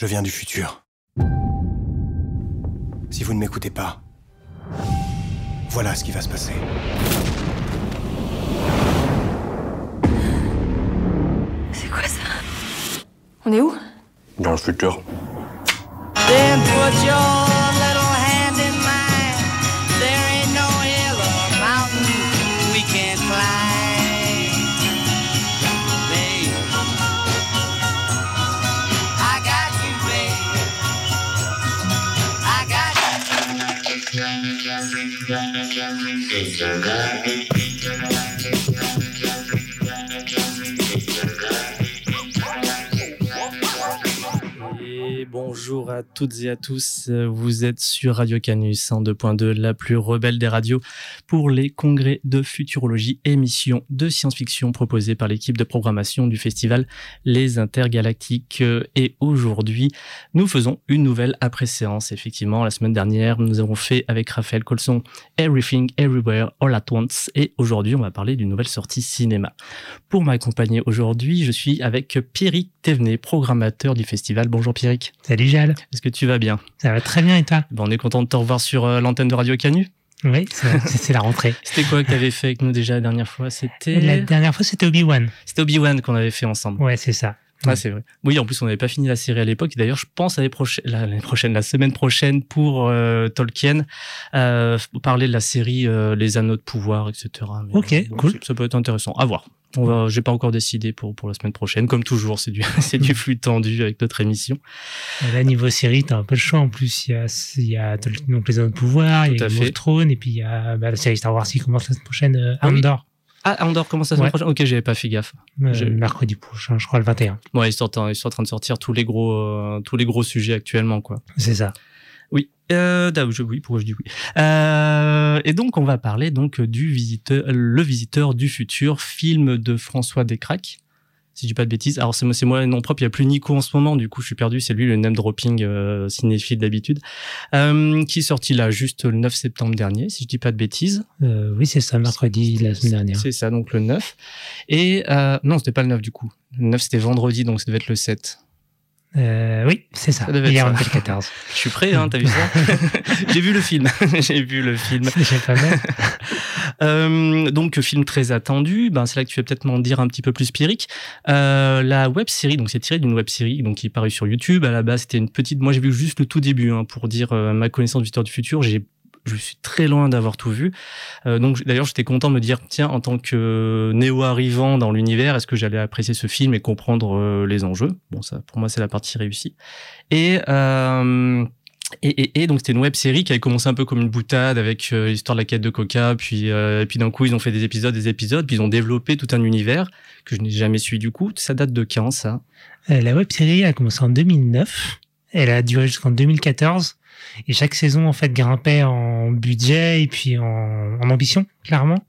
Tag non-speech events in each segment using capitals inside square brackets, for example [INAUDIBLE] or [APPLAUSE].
Je viens du futur. Si vous ne m'écoutez pas, voilà ce qui va se passer. C'est quoi ça? On est où? Dans le futur. Et bonjour à toutes et à tous, vous êtes sur Radio Canus en 2.2, la plus rebelle des radios, pour les congrès de futurologie, émission de science-fiction proposée par l'équipe de programmation du festival Les Intergalactiques. Et aujourd'hui, nous faisons une nouvelle après-séance. Effectivement, la semaine dernière, nous avons fait avec Raphaël Colson Everything Everywhere All at Once. Et aujourd'hui, on va parler d'une nouvelle sortie cinéma. Pour m'accompagner aujourd'hui, je suis avec Pierrick Thévenet, programmateur du festival. Bonjour Pierrick. Salut Jal, Est-ce que tu vas bien? Ça va très bien et toi? Bon, On est content de te revoir sur euh, l'antenne de Radio Canu. Oui, c'est la rentrée. [LAUGHS] C'était quoi que tu avais fait avec nous déjà la dernière fois? La C'était dernière fois, c'était Obi-Wan. c'était Obi-Wan qu'on avait fait ensemble. Ouais, c'est ça. Ah, c'est vrai. Oui, en plus, on n'avait pas fini la série à l'époque. D'ailleurs, je pense l'année prochaine, la- l'année prochaine, la semaine prochaine pour euh, Tolkien, euh, parler de la série euh, Les Anneaux de pouvoir, etc. Mais, Ok, bon, cool. ça- Ça peut être intéressant. À voir. On va, j'ai pas encore décidé pour pour la semaine prochaine. Comme toujours, c'est du [LAUGHS] c'est du flux tendu avec notre émission. Et Là, niveau série, t'as un peu le choix. En plus, il y a, il y a Tolkien, donc les Anneaux de pouvoir, il y a Game of Thrones, et puis il y a bah, la série Star Wars qui commence la semaine prochaine, euh, Ah oui. Ah, Andorre commence la semaine Ouais. prochaine. Ok, j'avais pas fait gaffe. euh, mercredi prochain, je crois le 21. Ouais, ils sont, en, ils sont en train de sortir tous les gros euh, tous les gros sujets actuellement, quoi. C'est ça. Oui. Euh, je, oui, pourquoi je dis oui? Euh, et donc, on va parler donc du visiteur, le visiteur du futur, film de François Descraques. Si je dis pas de bêtises. Alors, c'est moi, c'est moi, non propre. Il y a plus Nico en ce moment. Du coup, je suis perdu. C'est lui, le name dropping euh, cinéphile d'habitude. Euh, qui est sorti là, juste le 9 septembre dernier, si je dis pas de bêtises. Euh, oui, c'est ça, mercredi la semaine dernière. C'est ça, donc le 9. Et, euh, non, c'était pas le 9 du coup. Le 9, c'était vendredi, donc ça devait être le 7. Euh, oui, c'est ça. Ça Hier, ça. on était le 14. Je suis prêt, hein, t'as vu ça? [LAUGHS] J'ai vu le film. [LAUGHS] J'ai vu le film. C'est pas mal. [LAUGHS] Euh, donc film très attendu, ben, c'est là que tu vas peut-être m'en dire un petit peu plus Pierrick. Euh, la web série, donc c'est tiré d'une web série donc qui est parue sur YouTube. À la base, c'était une petite. Moi, j'ai vu juste le tout début hein, pour dire euh, ma connaissance du Visiteur du futur. J'ai je suis très loin d'avoir tout vu. Euh, donc d'ailleurs, j'étais content de me dire tiens, en tant que néo arrivant dans l'univers, est-ce que j'allais apprécier ce film et comprendre euh, les enjeux? Bon, ça pour moi c'est la partie réussie. Et euh, et, et, et donc c'était une web série qui avait commencé un peu comme une boutade avec euh, l'histoire de la quête de Coca, puis euh, et puis d'un coup ils ont fait des épisodes, des épisodes, puis ils ont développé tout un univers que je n'ai jamais suivi du coup. Ça date de quand ça? Euh, la web série a commencé en 2009. Elle a duré jusqu'en 2014. Et chaque saison, en fait, grimpait en budget et puis en, ambition, clairement.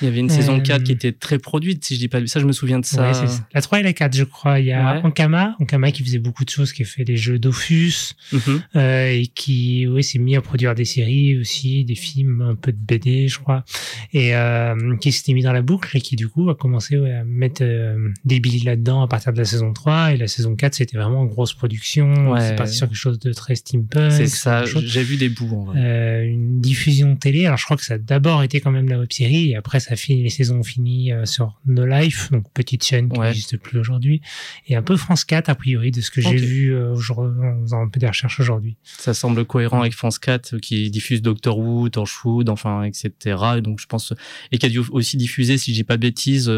Il y avait une saison Euh, 4 qui était très produite, si je dis pas ça, je me souviens de ça. Ouais, c'est ça. La 3 et la 4, je crois. Il y a Ouais. Ankama, Ankama qui faisait beaucoup de choses, qui a fait des jeux Dofus, Mhm. euh, et qui oui, s'est mis à produire des séries aussi, des films, un peu de BD, je crois, et euh, qui s'était mis dans la boucle et qui du coup a commencé ouais, à mettre euh, des billes là-dedans à partir de la saison 3 et la saison 4 c'était vraiment une grosse production, c'est parti sur quelque chose de très steampunk. c'est ça, j'ai vu des bouts en vrai. euh, une diffusion télé. Alors je crois que ça a d'abord été quand même la web série et après ça finit les saisons ont fini euh, sur No Life, donc petite chaîne qui Ouais. n'existe plus aujourd'hui, et un peu France 4 a priori de ce que j'ai vu euh, en faisant un peu des recherches aujourd'hui. Ça semble cohérent avec France 4 euh, qui diffuse Doctor Who, Torchwood, enfin, etc. Et donc, je pense, et qui a dû aussi diffuser, si je dis pas de bêtises,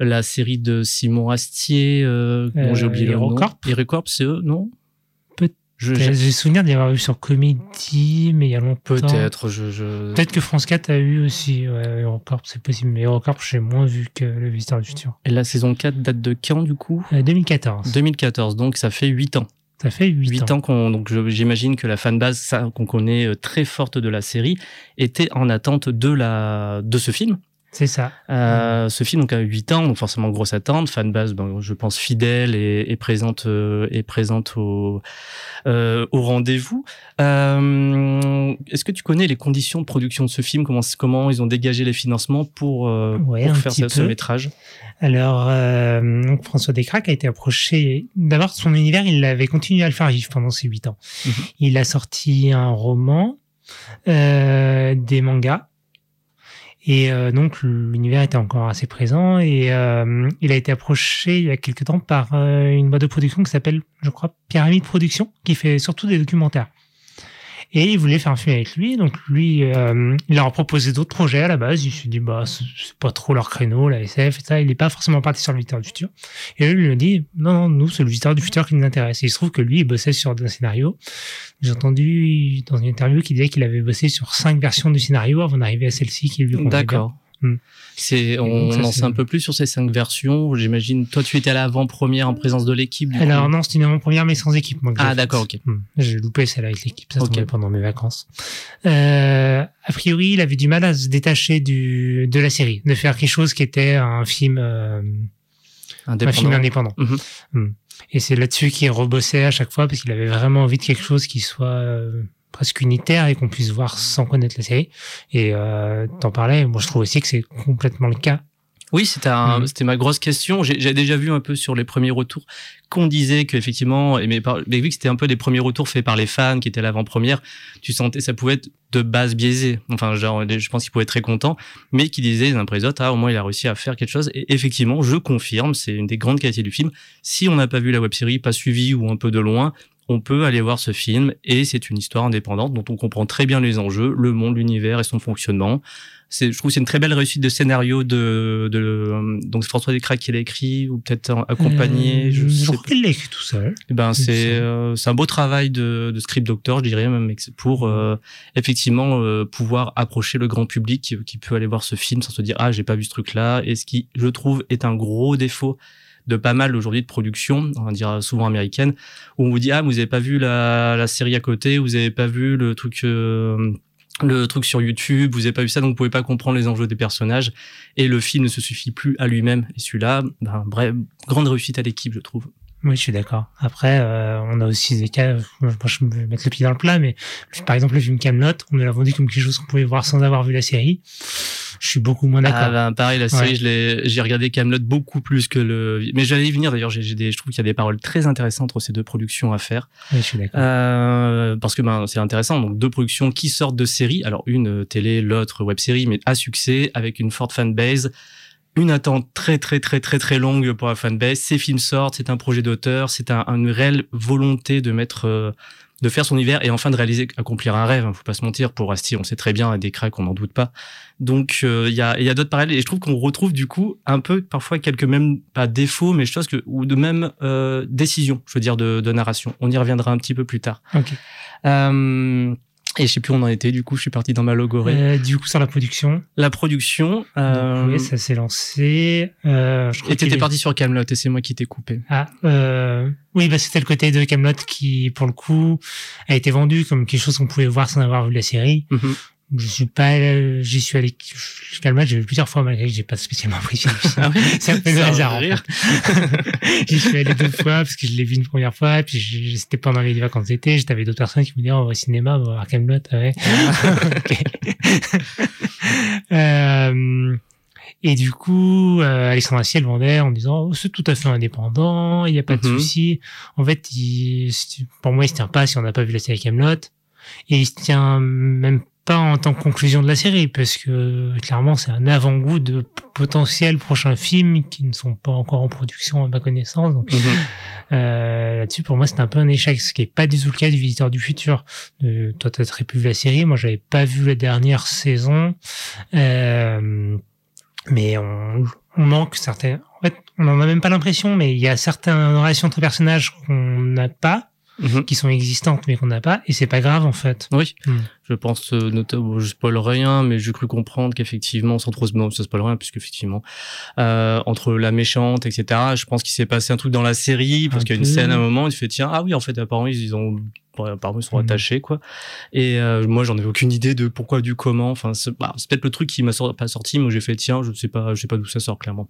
la série de Simon Astier, euh, dont j'ai oublié le nom. HeroCorp, c'est eux, non? J'ai souvenir d'y avoir vu sur Comédie, mais il y a longtemps. Peut-être, je, je... Peut-être que France 4 a eu aussi ouais, Eurocorp, c'est possible, mais Eurocorp j'ai moins vu que Le Visiteur du Futur. Et la saison 4 date de quand, du coup? Euh, 2014. 2014, donc ça fait 8 ans. Ça fait 8, 8 ans. ans qu'on, donc j'imagine que la fanbase ça, qu'on connaît euh, très forte de la série était en attente de la, de ce film. C'est ça. Euh, ce film donc a 8 ans, donc forcément grosse attente, fanbase, ben, je pense fidèle et, et présente euh, et présente au euh, au rendez-vous. Euh, Est-ce que tu connais les conditions de production de ce film? Comment comment ils ont dégagé les financements pour, Ouais, pour un faire ce, métrage? Alors, donc François Descraques a été approché. D'abord, son univers, il avait continué à le faire vivre pendant ses huit ans. Mhm. Il a sorti un roman, des mangas. Et euh, donc l'univers était encore assez présent et euh, il a été approché il y a quelque temps par euh, une boîte de production qui s'appelle, je crois, Pyramide Production, qui fait surtout des documentaires. Et il voulait faire un film avec lui, donc lui, euh, il leur a proposé d'autres projets à la base. Il s'est dit, bah, c'est pas trop leur créneau, la SF et ça. Il n'est pas forcément parti sur le visiteur du futur. Et eux, lui ont dit, non, non, nous, c'est le visiteur du futur qui nous intéresse. Et il se trouve que lui, il bossait sur un scénario. J'ai entendu dans une interview qu'il disait qu'il avait bossé sur cinq versions du scénario avant d'arriver à celle-ci qui lui convenait bien. D'accord. Hmm. C'est, on, ça, on en sait un peu plus sur ces cinq versions. J'imagine, toi, tu étais à l'avant-première en présence de l'équipe. Alors coup. non, c'était une avant-première, mais sans équipe. Moi, Ah, d'accord, ok. Hmm. J'ai loupé celle avec l'équipe, ça Ok. tombait pendant mes vacances. Euh, a priori, il avait du mal à se détacher du, de la série, de faire quelque chose qui était un film, euh, un film Indépendant. indépendant. Mhm. Hmm. Et c'est là-dessus qu'il rebossait à chaque fois parce qu'il avait vraiment envie de quelque chose qui soit euh, presque unitaire et qu'on puisse voir sans connaître la série. Et euh, t'en parlais, moi je trouve aussi que c'est complètement le cas. Oui, c'était un- Mhm. c'était ma grosse question. J'ai j'ai déjà vu un peu sur les premiers retours qu'on disait qu'effectivement, et mais, par- mais vu que c'était un peu des premiers retours faits par les fans qui étaient à l'avant-première, tu sentais ça pouvait être de base biaisé. Enfin, genre, je pense qu'ils pouvaient être très contents, mais qui disaient les uns après les autres, ah, au moins il a réussi à faire quelque chose. Et effectivement, je confirme, c'est une des grandes qualités du film. Si on n'a pas vu la web-série, pas suivi ou un peu de loin, on peut aller voir ce film et c'est une histoire indépendante dont on comprend très bien les enjeux, le monde, l'univers et son fonctionnement. C'est, je trouve que c'est une très belle réussite de scénario de, de donc c'est François Descraques qui l'a écrit ou peut-être accompagné. Euh, je sais pas. qu'il l'a écrit tout seul. Eh Ben il c'est euh, c'est un beau travail de, de script doctor, je dirais même, pour euh, effectivement euh, pouvoir approcher le grand public qui, qui peut aller voir ce film sans se dire ah j'ai pas vu ce truc là. Et ce qui je trouve est un gros défaut de pas mal aujourd'hui de production, on va dire souvent américaine, où on vous dit ah vous avez pas vu la, la série à côté, vous avez pas vu le truc euh, le truc sur YouTube, vous avez pas vu ça, donc vous pouvez pas comprendre les enjeux des personnages. Et le film ne se suffit plus à lui-même. Et celui-là, ben, bref, grande réussite à l'équipe, je trouve. Oui, je suis d'accord. Après, euh, on a aussi des cas, je vais mettre le pied dans le plat, mais par exemple le film Camelot, on nous l'a vendu comme quelque chose qu'on pouvait voir sans avoir vu la série. Je suis beaucoup moins d'accord. Ah ben, pareil, la série, Ouais. je l'ai, j'ai regardé Camelot beaucoup plus que le. Mais j'allais y venir d'ailleurs. J'ai, j'ai des, je trouve qu'il y a des paroles très intéressantes entre ces deux productions à faire, Oui, je suis d'accord. euh, parce que ben c'est intéressant. Donc deux productions qui sortent de séries. Alors une euh, télé, l'autre web série, mais à succès avec une forte fanbase. Une attente très très très très très longue pour la fanbase. Ces films sortent, c'est un projet d'auteur, c'est un, une réelle volonté de mettre, euh, de faire son univers et enfin de réaliser, accomplir un rêve. Hein, faut pas se mentir. Pour Asti, on sait très bien, des cracks, on n'en doute pas. Donc euh, il y a, il y a d'autres parallèles et je trouve qu'on retrouve du coup un peu parfois quelques même pas défauts, mais je pense que ou de même euh, décisions, je veux dire de, de narration. On y reviendra un petit peu plus tard. Ok. Euh, et je sais plus où on en était. Du coup, je suis parti dans ma logorée. Euh, du coup, sur la production, La production. Euh, donc, oui, ça s'est lancé. Euh, je crois et t'étais est- parti sur Camelot et c'est moi qui t'ai coupé. Ah, euh, oui, bah, c'était le côté de Camelot qui, pour le coup, a été vendu comme quelque chose qu'on pouvait voir sans avoir vu la série. Mhm. Je suis pas, euh, j'y suis allé, Camelot, j'ai vu plusieurs fois malgré que j'ai pas spécialement apprécié le film. [LAUGHS] Ah ouais? C'est un peu de Ça hasard. va en rire. fait. [LAUGHS] J'y suis allé deux fois parce que je l'ai vu une première fois, et puis c'était pendant les vacances d'été. Avec d'autres personnes qui me disaient, oh, on va au cinéma, on va voir Camelot, ouais. [LAUGHS] Ok. Euh, et du coup, euh, Alexandre Assier le vendait en disant oh, c'est tout à fait indépendant, il n'y a pas de Mhm. souci. En fait, il, pour moi, il se tient pas si on n'a pas vu la série Camelot, et il se tient même pas en tant que conclusion de la série, parce que clairement, c'est un avant-goût de potentiels prochains films qui ne sont pas encore en production à ma connaissance. Donc, Mhm. euh, là-dessus, pour moi, c'est un peu un échec, ce qui est pas du tout le cas du Visiteur du futur. Euh, toi, t'as très pu vu la série, moi, j'avais pas vu la dernière saison, euh, mais on, on manque certains. En fait, on en a même pas l'impression, mais il y a certaines relations entre personnages qu'on n'a pas. Mhm. qui sont existantes mais qu'on n'a pas, et c'est pas grave en fait. Oui, Mm. je pense, euh, notamment, je spoil rien, mais j'ai cru comprendre qu'effectivement, sans trop se, non, ça spoil rien, puisque effectivement, euh, entre la méchante, etc., je pense qu'il s'est passé un truc dans la série, parce qu'il y a une scène à un moment, il fait, tiens, ah oui, en fait, apparemment, ils, ont, apparemment, ils sont Mhm. attachés, quoi. Et euh, moi, j'en avais aucune idée de pourquoi, du comment. Enfin, c'est bah, c'est peut-être le truc qui m'a pas sorti, mais j'ai fait, tiens, je sais pas, je sais pas d'où ça sort, clairement.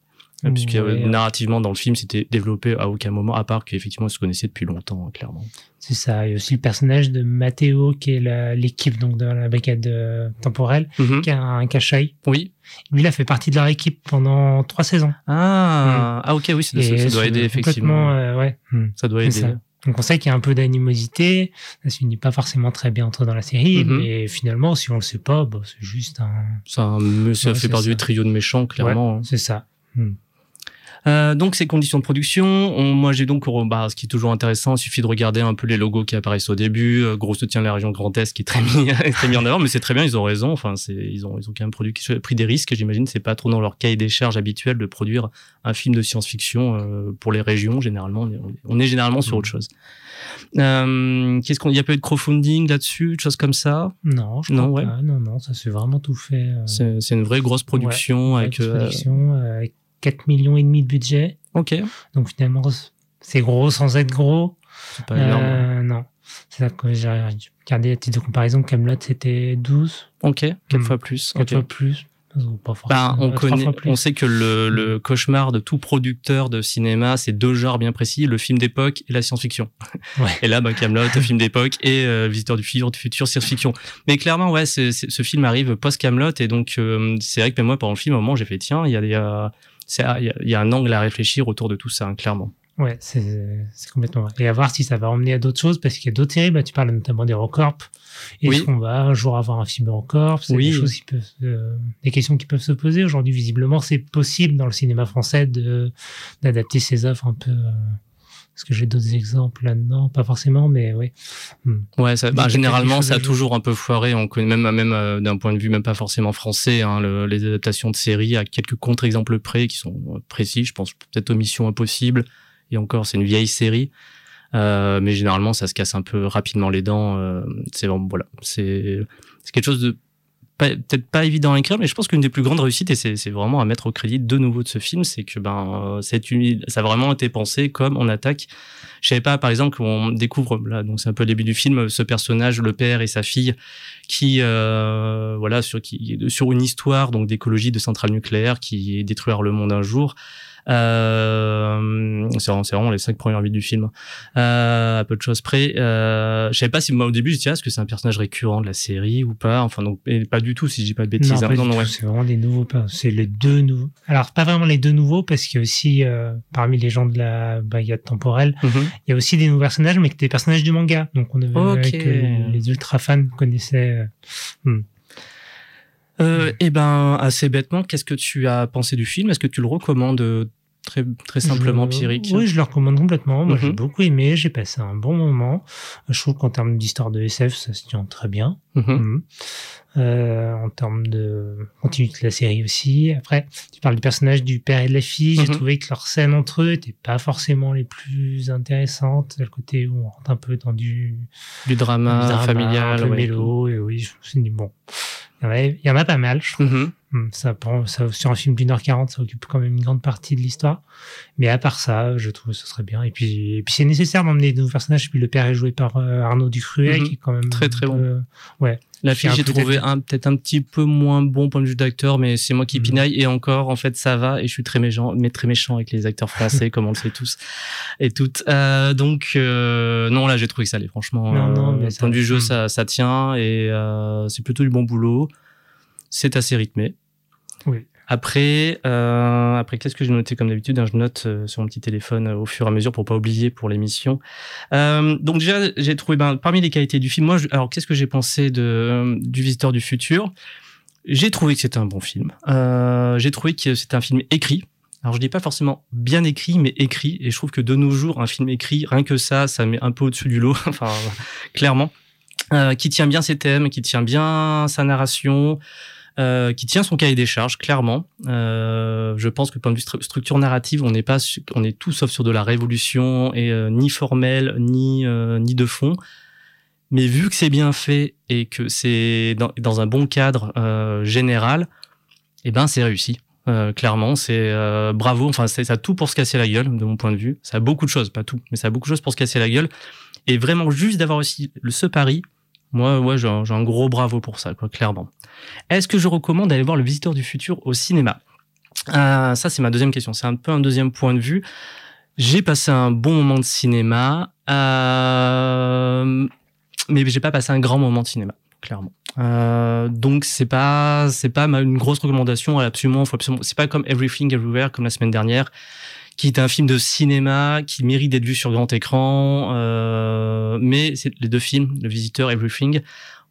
Puisque euh, Ouais, narrativement, dans le film, c'était développé à aucun moment, à part qu'effectivement, ils se connaissaient depuis longtemps, clairement. C'est ça. Il y a aussi le personnage de Matteo, qui est l'équipe donc de la brigade euh, temporelle, Mhm. qui a un cachai. Oui. Lui, il a fait partie de leur équipe pendant trois saisons. Ah, ah, ok, oui, ça, ça- ça doit aider, effectivement. euh, ouais. Hmm. Ça doit aider. ça. Donc on sait qu'il y a un peu d'animosité, ça se finit pas forcément très bien entre dans la série, Mhm. mais finalement si on le sait pas, bah, c'est juste un... Ça, me- ça Ouais, fait partie du trio de méchants, clairement. hein. C'est ça. Hmm. Euh, donc, ces conditions de production, on- moi j'ai donc, bah, ce qui est toujours intéressant, il suffit de regarder un peu les logos qui apparaissent au début. Euh, gros soutien de la région Grand Est qui est très mis, [LAUGHS] très mis en avant, mais c'est très bien, ils ont raison. Enfin, c'est, ils ont, ils ont quand même produit, pris des risques. J'imagine, c'est pas trop dans leur cahier des charges habituel de produire un film de science-fiction euh, pour les régions. Généralement, on est, on est généralement sur Mhm. autre chose. Euh, qu'est-ce qu'on, il y a pas eu de crowdfunding là-dessus, de choses comme ça? Non, je Non, crois ouais. pas. Non, non, ça s'est vraiment tout fait. euh, C'est, c'est une vraie grosse production ouais, avec. euh, production, avec 4 millions et demi de budget. ok, Donc finalement, c'est gros sans être gros. c'est pas énorme. Euh, non. C'est ça que j'ai regardé à titre de comparaison, Camelot c'était 12, Ok, quatre Hmm. fois plus. 4 ok. fois plus. Ou Pas Ben, on euh, connaît, fois plus. on sait que le, le cauchemar de tout producteur de cinéma, c'est deux genres bien précis, le film d'époque et la science-fiction. Ouais. Et là, ben, Camelot, film d'époque et euh, Visiteur du futur, du futur, science-fiction. Mais clairement, ouais, ce film arrive post Camelot et donc euh, c'est vrai que même moi, pendant le film, un moment, j'ai fait tiens, il y a, des, euh, il y, a, il y a un angle à réfléchir autour de tout ça, hein, clairement. Ouais, c'est complètement vrai. Et à voir si ça va emmener à d'autres choses, parce qu'il y a d'autres séries, bah, tu parles notamment des Recorp. Est-ce Oui. qu'on va un jour avoir un film Recorp C'est Oui. des choses qui peuvent, euh, des questions qui peuvent se poser. Aujourd'hui, visiblement, c'est possible dans le cinéma français d'adapter ses œuvres un peu. euh, Est-ce que j'ai d'autres exemples là-dedans Pas forcément, mais oui. Ouais, ça, bah, généralement, ça a toujours un peu foiré. On connaît même, même euh, d'un point de vue même pas forcément français, hein, le- les adaptations de séries à quelques contre-exemples près qui sont euh, précis. Je pense peut-être aux Missions Impossibles. Et encore, c'est une vieille série. Euh, mais généralement, ça se casse un peu rapidement les dents. euh, c'est voilà, c'est quelque chose de peut-être pas évident à écrire, mais je pense qu'une des plus grandes réussites, et c'est vraiment à mettre au crédit de nouveau de ce film, c'est que ben euh, c'est une, ça a vraiment été pensé comme on attaque. Je savais pas, par exemple, qu'on découvre là, donc c'est un peu le début du film, ce personnage, le père et sa fille, qui euh, voilà sur qui sur une histoire donc d'écologie de centrale nucléaire qui détruire le monde un jour. Euh, c'est vraiment, les cinq premières minutes du film. Euh, à peu de choses près. Euh, je savais pas si moi au début je disais ah, est-ce que c'est un personnage récurrent de la série ou pas? Enfin donc et pas du tout si je dis pas de bêtises. non, hein. Non, non, ouais. c'est vraiment des nouveaux. C'est les deux nouveaux. Alors, pas vraiment les deux nouveaux, parce qu'il y a aussi, euh, parmi les gens de la brigade temporelle, Mhm. il y a aussi des nouveaux personnages, mais que des personnages du manga. Donc, on avait Ok. que les ultra fans connaissaient. euh, Euh, eh ben assez bêtement, qu'est-ce que tu as pensé du film? Est-ce que tu le recommandes euh, très très simplement, Je- Pierrick? Oui, je le recommande complètement. Moi, j'ai Mhm. beaucoup aimé. J'ai passé un bon moment. Je trouve qu'en termes d'histoire de SF, ça se tient très bien. Mhm. Mhm. Euh, en termes de continuité de la série aussi. Après, tu parles du personnage du père et de la fille. J'ai trouvé que leurs scènes entre eux étaient pas forcément les plus intéressantes. Le côté où on rentre un peu dans du, Du drama, du drama, familial, un peu ouais. mélo. Et oui, je me suis dit, bon, il y en a, pas mal, je trouve. Mhm. Hum, Ça prend, ça, sur un film d'une heure quarante, ça occupe quand même une grande partie de l'histoire. Mais à part ça, je trouve que ce serait bien. Et puis, et puis c'est nécessaire d'emmener de nouveaux personnages. Puis le père est joué par euh, Arnaud Ducruet, Mhm. qui est quand même Très, très peu- Ouais. La fille, a j'ai trouvé un peut-être un petit peu moins bon point de vue d'acteur, mais c'est moi qui Mhm. pinaille. Et encore, en fait, ça va. Et je suis très méchant, mais très méchant avec les acteurs français, comme on le sait tous et toutes. Euh, donc euh, non, là, j'ai trouvé que ça allait. Franchement, Non, non, euh, mais ça- point de vue jeu, ça, ça tient et euh, c'est plutôt du bon boulot. C'est assez rythmé. Oui. Après, euh, après qu'est-ce que j'ai noté comme d'habitude hein, Je note euh, sur mon petit téléphone euh, au fur et à mesure pour pas oublier pour l'émission. Euh, donc déjà, j'ai trouvé ben, parmi les qualités du film. Moi, alors qu'est-ce que j'ai pensé de du Visiteur du futur? J'ai trouvé que c'était un bon film. J'ai trouvé que c'était un film écrit. Alors je dis pas forcément bien écrit, mais écrit. Et je trouve que de nos jours, un film écrit, rien que ça, ça met un peu au-dessus du lot. [LAUGHS] enfin, clairement. Euh, qui tient bien ses thèmes, qui tient bien sa narration. Euh, qui tient son cahier des charges clairement. Euh, je pense que point de vue stru- structure narrative, on n'est pas, on est tout sauf sur de la révolution et euh, ni formel ni ni de fond. Mais vu que c'est bien fait et que c'est dans, dans un bon cadre général, eh ben c'est réussi. Clairement, c'est bravo. Enfin, ça a tout pour se casser la gueule, de mon point de vue. Ça a beaucoup de choses, pas tout, mais ça a beaucoup de choses pour se casser la gueule. Et vraiment, juste d'avoir aussi ce pari, moi, j'ai un, gros bravo pour ça, clairement. Est-ce que je recommande d'aller voir Le Visiteur du Futur au cinéma? Euh, Ça, c'est ma deuxième question. C'est un peu un deuxième point de vue. J'ai passé un bon moment de cinéma, euh, mais j'ai pas passé un grand moment de cinéma, clairement. Euh, donc c'est pas c'est pas une grosse recommandation absolument absolument c'est pas comme Everything Everywhere comme la semaine dernière qui est un film de cinéma qui mérite d'être vu sur grand écran euh, mais les deux films Le Visiteur Everything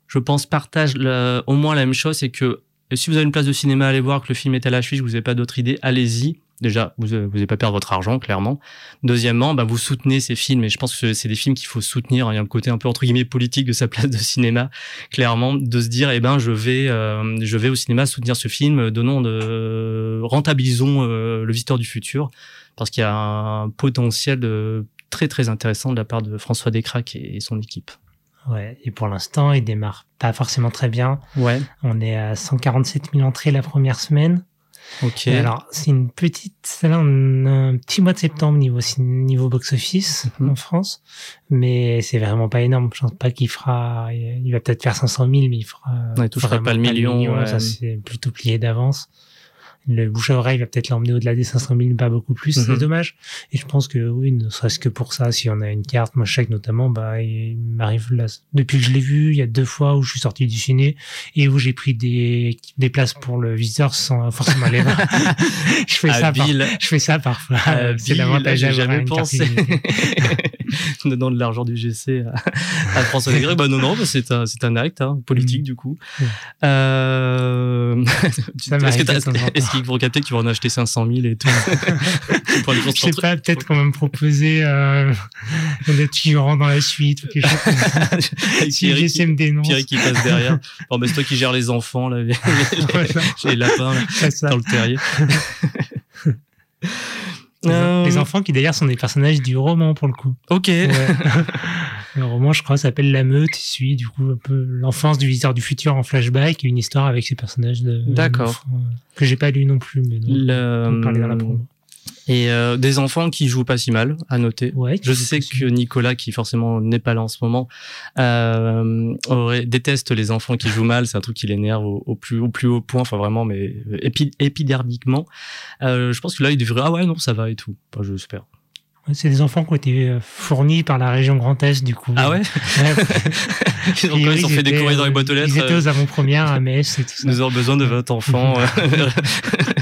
je pense partagent le- au moins la même chose c'est que si vous avez une place de cinéma allez voir que le film est à l'affiche vous n'avez pas d'autre idée allez-y. Déjà vous vous n'allez pas perdre votre argent clairement. Deuxièmement, bah, vous soutenez ces films et je pense que c'est des films qu'il faut soutenir. Il y a un côté un peu entre guillemets politique de sa place de cinéma, clairement, de se dire eh ben je vais euh, je vais au cinéma soutenir ce film, donnons de rentabilisons euh, le visiteur du futur parce qu'il y a un potentiel très très intéressant de la part de François Descraques et son équipe. Ouais, et pour l'instant, il démarre pas forcément très bien. Ouais. On est à 147 000 entrées la première semaine. Ok. Et alors, c'est une petite, celle-là, on a un petit mois de septembre niveau, niveau box-office Mhm. en France, mais c'est vraiment pas énorme. Je pense pas qu'il fera, il va peut-être faire 500 000, mais il fera. Ouais, il touchera pas le million, ouais. Ça, c'est plutôt plié d'avance. Le bouche à oreille va peut-être l'emmener au-delà des 500 000, mais pas beaucoup plus. Mhm. C'est dommage. Et je pense que oui, ne serait-ce que pour ça, si on a une carte, moi je sais que notamment, bah, il m'arrive là, depuis que je l'ai vu, il y a deux fois où je suis sorti du ciné et où j'ai pris des, des places pour le visiteur sans forcément les voir. [LAUGHS] je fais ça par- je fais ça parfois. C'est l'avantage d'avoir jamais pensé. [LAUGHS] Donnant de l'argent du GC à, à François Descraques. Bah non, non, bah c'est un, c'est un acte hein, politique Mm. du coup. Mm. Euh... [LAUGHS] Est-ce que de qu'il faut capter que tu vas en acheter 500 000 et tout [LAUGHS] pour Je sais pas, peut-être quand même proposer euh, d'être figurant dans la suite ou quelque chose. [LAUGHS] si me dénonce. Pierre qui passe derrière. [LAUGHS] Bon, bah, c'est toi qui gères les enfants, là, les, les- les lapins là, dans le terrier. Les, Euh, les enfants qui d'ailleurs sont des personnages du roman pour le coup. Ok. Ouais. [LAUGHS] [LAUGHS] le roman, je crois, s'appelle La Meute. Il suit du coup un peu l'enfance du visiteur du futur en flashback et une histoire avec ces personnages de D'accord. euh, que j'ai pas lu non plus, mais dont Le- on parlait dans la promo. Et euh, des enfants qui jouent pas si mal, à noter. Ouais, Je sais que. Nicolas, qui forcément n'est pas là en ce moment, euh, aurait, déteste les enfants qui jouent mal. C'est un truc qui l'énerve au, au plus, au plus haut point. Enfin, vraiment, mais euh, épi- épidermiquement. Euh, je pense que là, il devrait, ah ouais, non, ça va et tout. Enfin, j'espère. C'est des enfants qui ont été euh, fournis par la région Grand Est, du coup. Ah ouais? Ouais. [LAUGHS] ils ont, ils fait étaient, décorer dans les euh, boîtes aux lettres. Ils étaient aux avant-premières à Metz et tout [LAUGHS] ça. nous avons besoin de 20 enfants. [LAUGHS]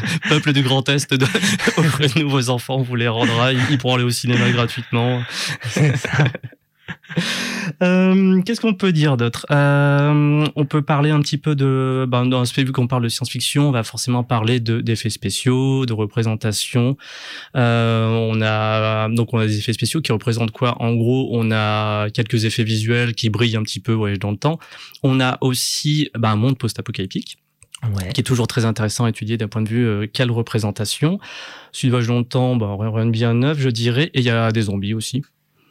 [LAUGHS] Peuple du Grand Est, de, [LAUGHS] vos enfants, on vous les rendra. Ils, ils pourront aller au cinéma gratuitement. C'est ça. [LAUGHS] Euh, Qu'est-ce qu'on peut dire d'autre? Euh, On peut parler un petit peu de, ben, dans ce vu qu'on parle de science-fiction, on va forcément parler de d'effets spéciaux, de représentation. Euh, on a donc on a des effets spéciaux qui représentent quoi? En gros, on a quelques effets visuels qui brillent un petit peu ouais, dans le temps. On a aussi ben, un monde post-apocalyptique Ouais. qui est toujours très intéressant à étudier d'un point de vue euh, quelle représentation. Suivage dans le temps, ben, rien de bien neuf, je dirais. Et il y a des zombies aussi.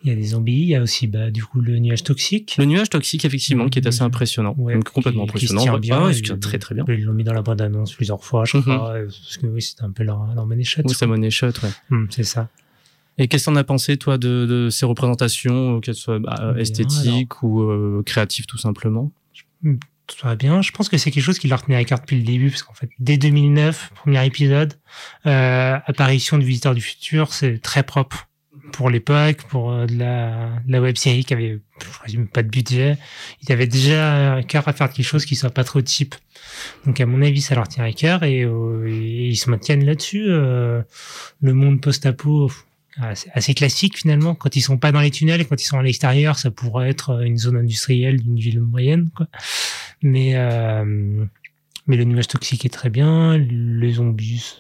Il y a des zombies, il y a aussi bah, du coup le nuage toxique. Le nuage toxique, effectivement, qui est assez impressionnant. Ouais, Donc, complètement qui- qui se impressionnant. tient bien, Ah ouais, et c'est très très bien. Ils l'ont mis dans la bande-annonce plusieurs fois, je Mhm. crois, parce que oui, c'était un peu leur, leur money shot. Oui, ça money shot, ouais. Hum, c'est ça. Et qu'est-ce que t'en as pensé, toi, de, de ces représentations, euh, qu'elles soient bah, Bien, esthétiques ou euh, créatives, tout simplement? Tout va bien. Je pense que c'est quelque chose qui leur tenait à cœur depuis le début, parce qu'en fait, dès 2009, premier épisode, euh, apparition du Visiteur du Futur, c'est très propre pour l'époque, pour euh, de la, de la web série qui avait je pas de budget. Ils avaient déjà à cœur à faire quelque chose qui soit pas trop cheap. Donc à mon avis, ça leur tient à cœur et, euh, ils se maintiennent là-dessus. Euh, le monde post-apo, assez, classique finalement. Quand ils sont pas dans les tunnels et quand ils sont à l'extérieur, ça pourrait être une zone industrielle d'une ville moyenne, quoi. Mais euh, mais le nuage toxique est très bien. Les zombies,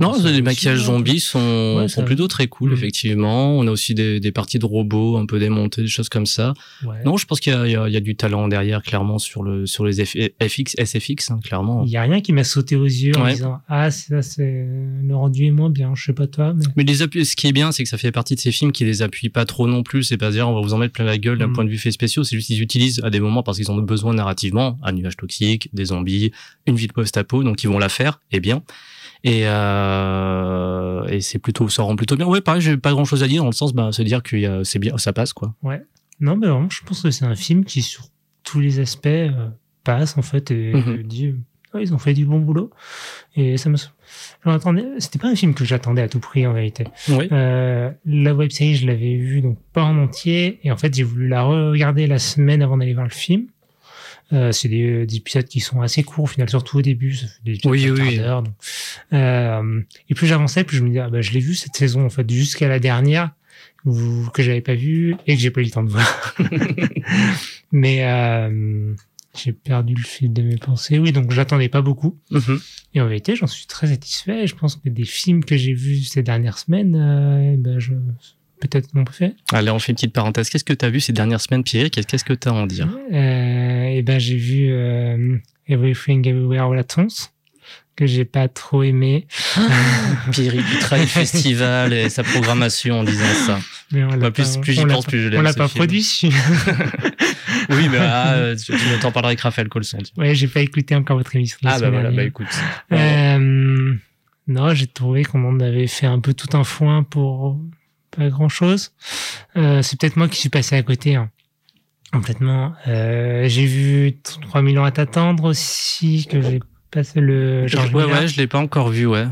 Non, les maquillages hein. zombies sont, Ouais, sont plutôt très cool, Mhm. effectivement. On a aussi des, des parties de robots un peu démontées, des choses comme ça. Ouais. Non, je pense qu'il y a, il y a- il y a du talent derrière, clairement, sur, le, sur les F- FX, SFX, hein, clairement. Il y a rien qui m'a sauté aux yeux en Ouais. disant ah ça c'est le rendu est moins bien. Je sais pas toi, mais Mais les appuis, ce qui est bien, c'est que ça fait partie de ces films qui les appuient pas trop non plus. C'est pas dire on va vous en mettre plein la gueule d'un Mhm. point de vue fait spéciaux. C'est juste qu'ils utilisent à des moments parce qu'ils en ont besoin narrativement un nuage toxique, des zombies, une ville post-apo, donc ils vont la faire et bien. Et, euh, et c'est plutôt, ça rend plutôt bien. Ouais, pareil, j'ai pas grand chose à dire dans le sens, bah, c'est dire que c'est bien, ça passe quoi. non, mais vraiment, je pense que c'est un film qui sur tous les aspects euh, passe en fait et Mhm. ouais, ils ont fait du bon boulot et ça me attendais c'était pas un film que j'attendais à tout prix en vérité Oui. Euh, la web série, je l'avais vue donc pas en entier, et en fait j'ai voulu la regarder la semaine avant d'aller voir le film. Euh, c'est des, des épisodes qui sont assez courts au final, surtout au début. Ça fait des Oui, oui. d'heure, donc. Euh, et plus j'avançais, plus je me disais, ah, bah, je l'ai vu cette saison en fait jusqu'à la dernière où- que j'avais pas vu et que j'ai pas eu le temps de voir. [LAUGHS] Mais euh, j'ai perdu le fil de mes pensées. Oui, donc j'attendais pas beaucoup. Mhm. Et en vérité, j'en suis très satisfait. Je pense que des films que j'ai vus ces dernières semaines, euh, ben je peut-être mon préféré. Allez, on fait une petite parenthèse. Qu'est-ce que tu as vu ces dernières semaines, Pierre Qu'est-ce que tu as à en dire? Euh, et ben j'ai vu euh, Everything Everywhere All At Once que j'ai pas trop aimé. [LAUGHS] Pierre, il travaille le festival et sa programmation en disant ça. Mais on l'a plus pas- plus j'y pense, plus je l'aime. On l'a pas film. produit. [LAUGHS] Oui, mais ah, euh, tu, tu t'en parleras avec Raphaël Colson. ouais, j'ai pas écouté encore votre émission. Ah bah voilà, bah écoute. Euh, non, j'ai trouvé qu'on en avait fait un peu tout un foin pour pas grand chose. Euh, c'est peut-être moi qui suis passé à côté. hein. Complètement. Euh, j'ai vu 3000 ans à t'attendre aussi, que j'ai passé le ouais, Miller. ouais, je l'ai pas encore vu, ouais.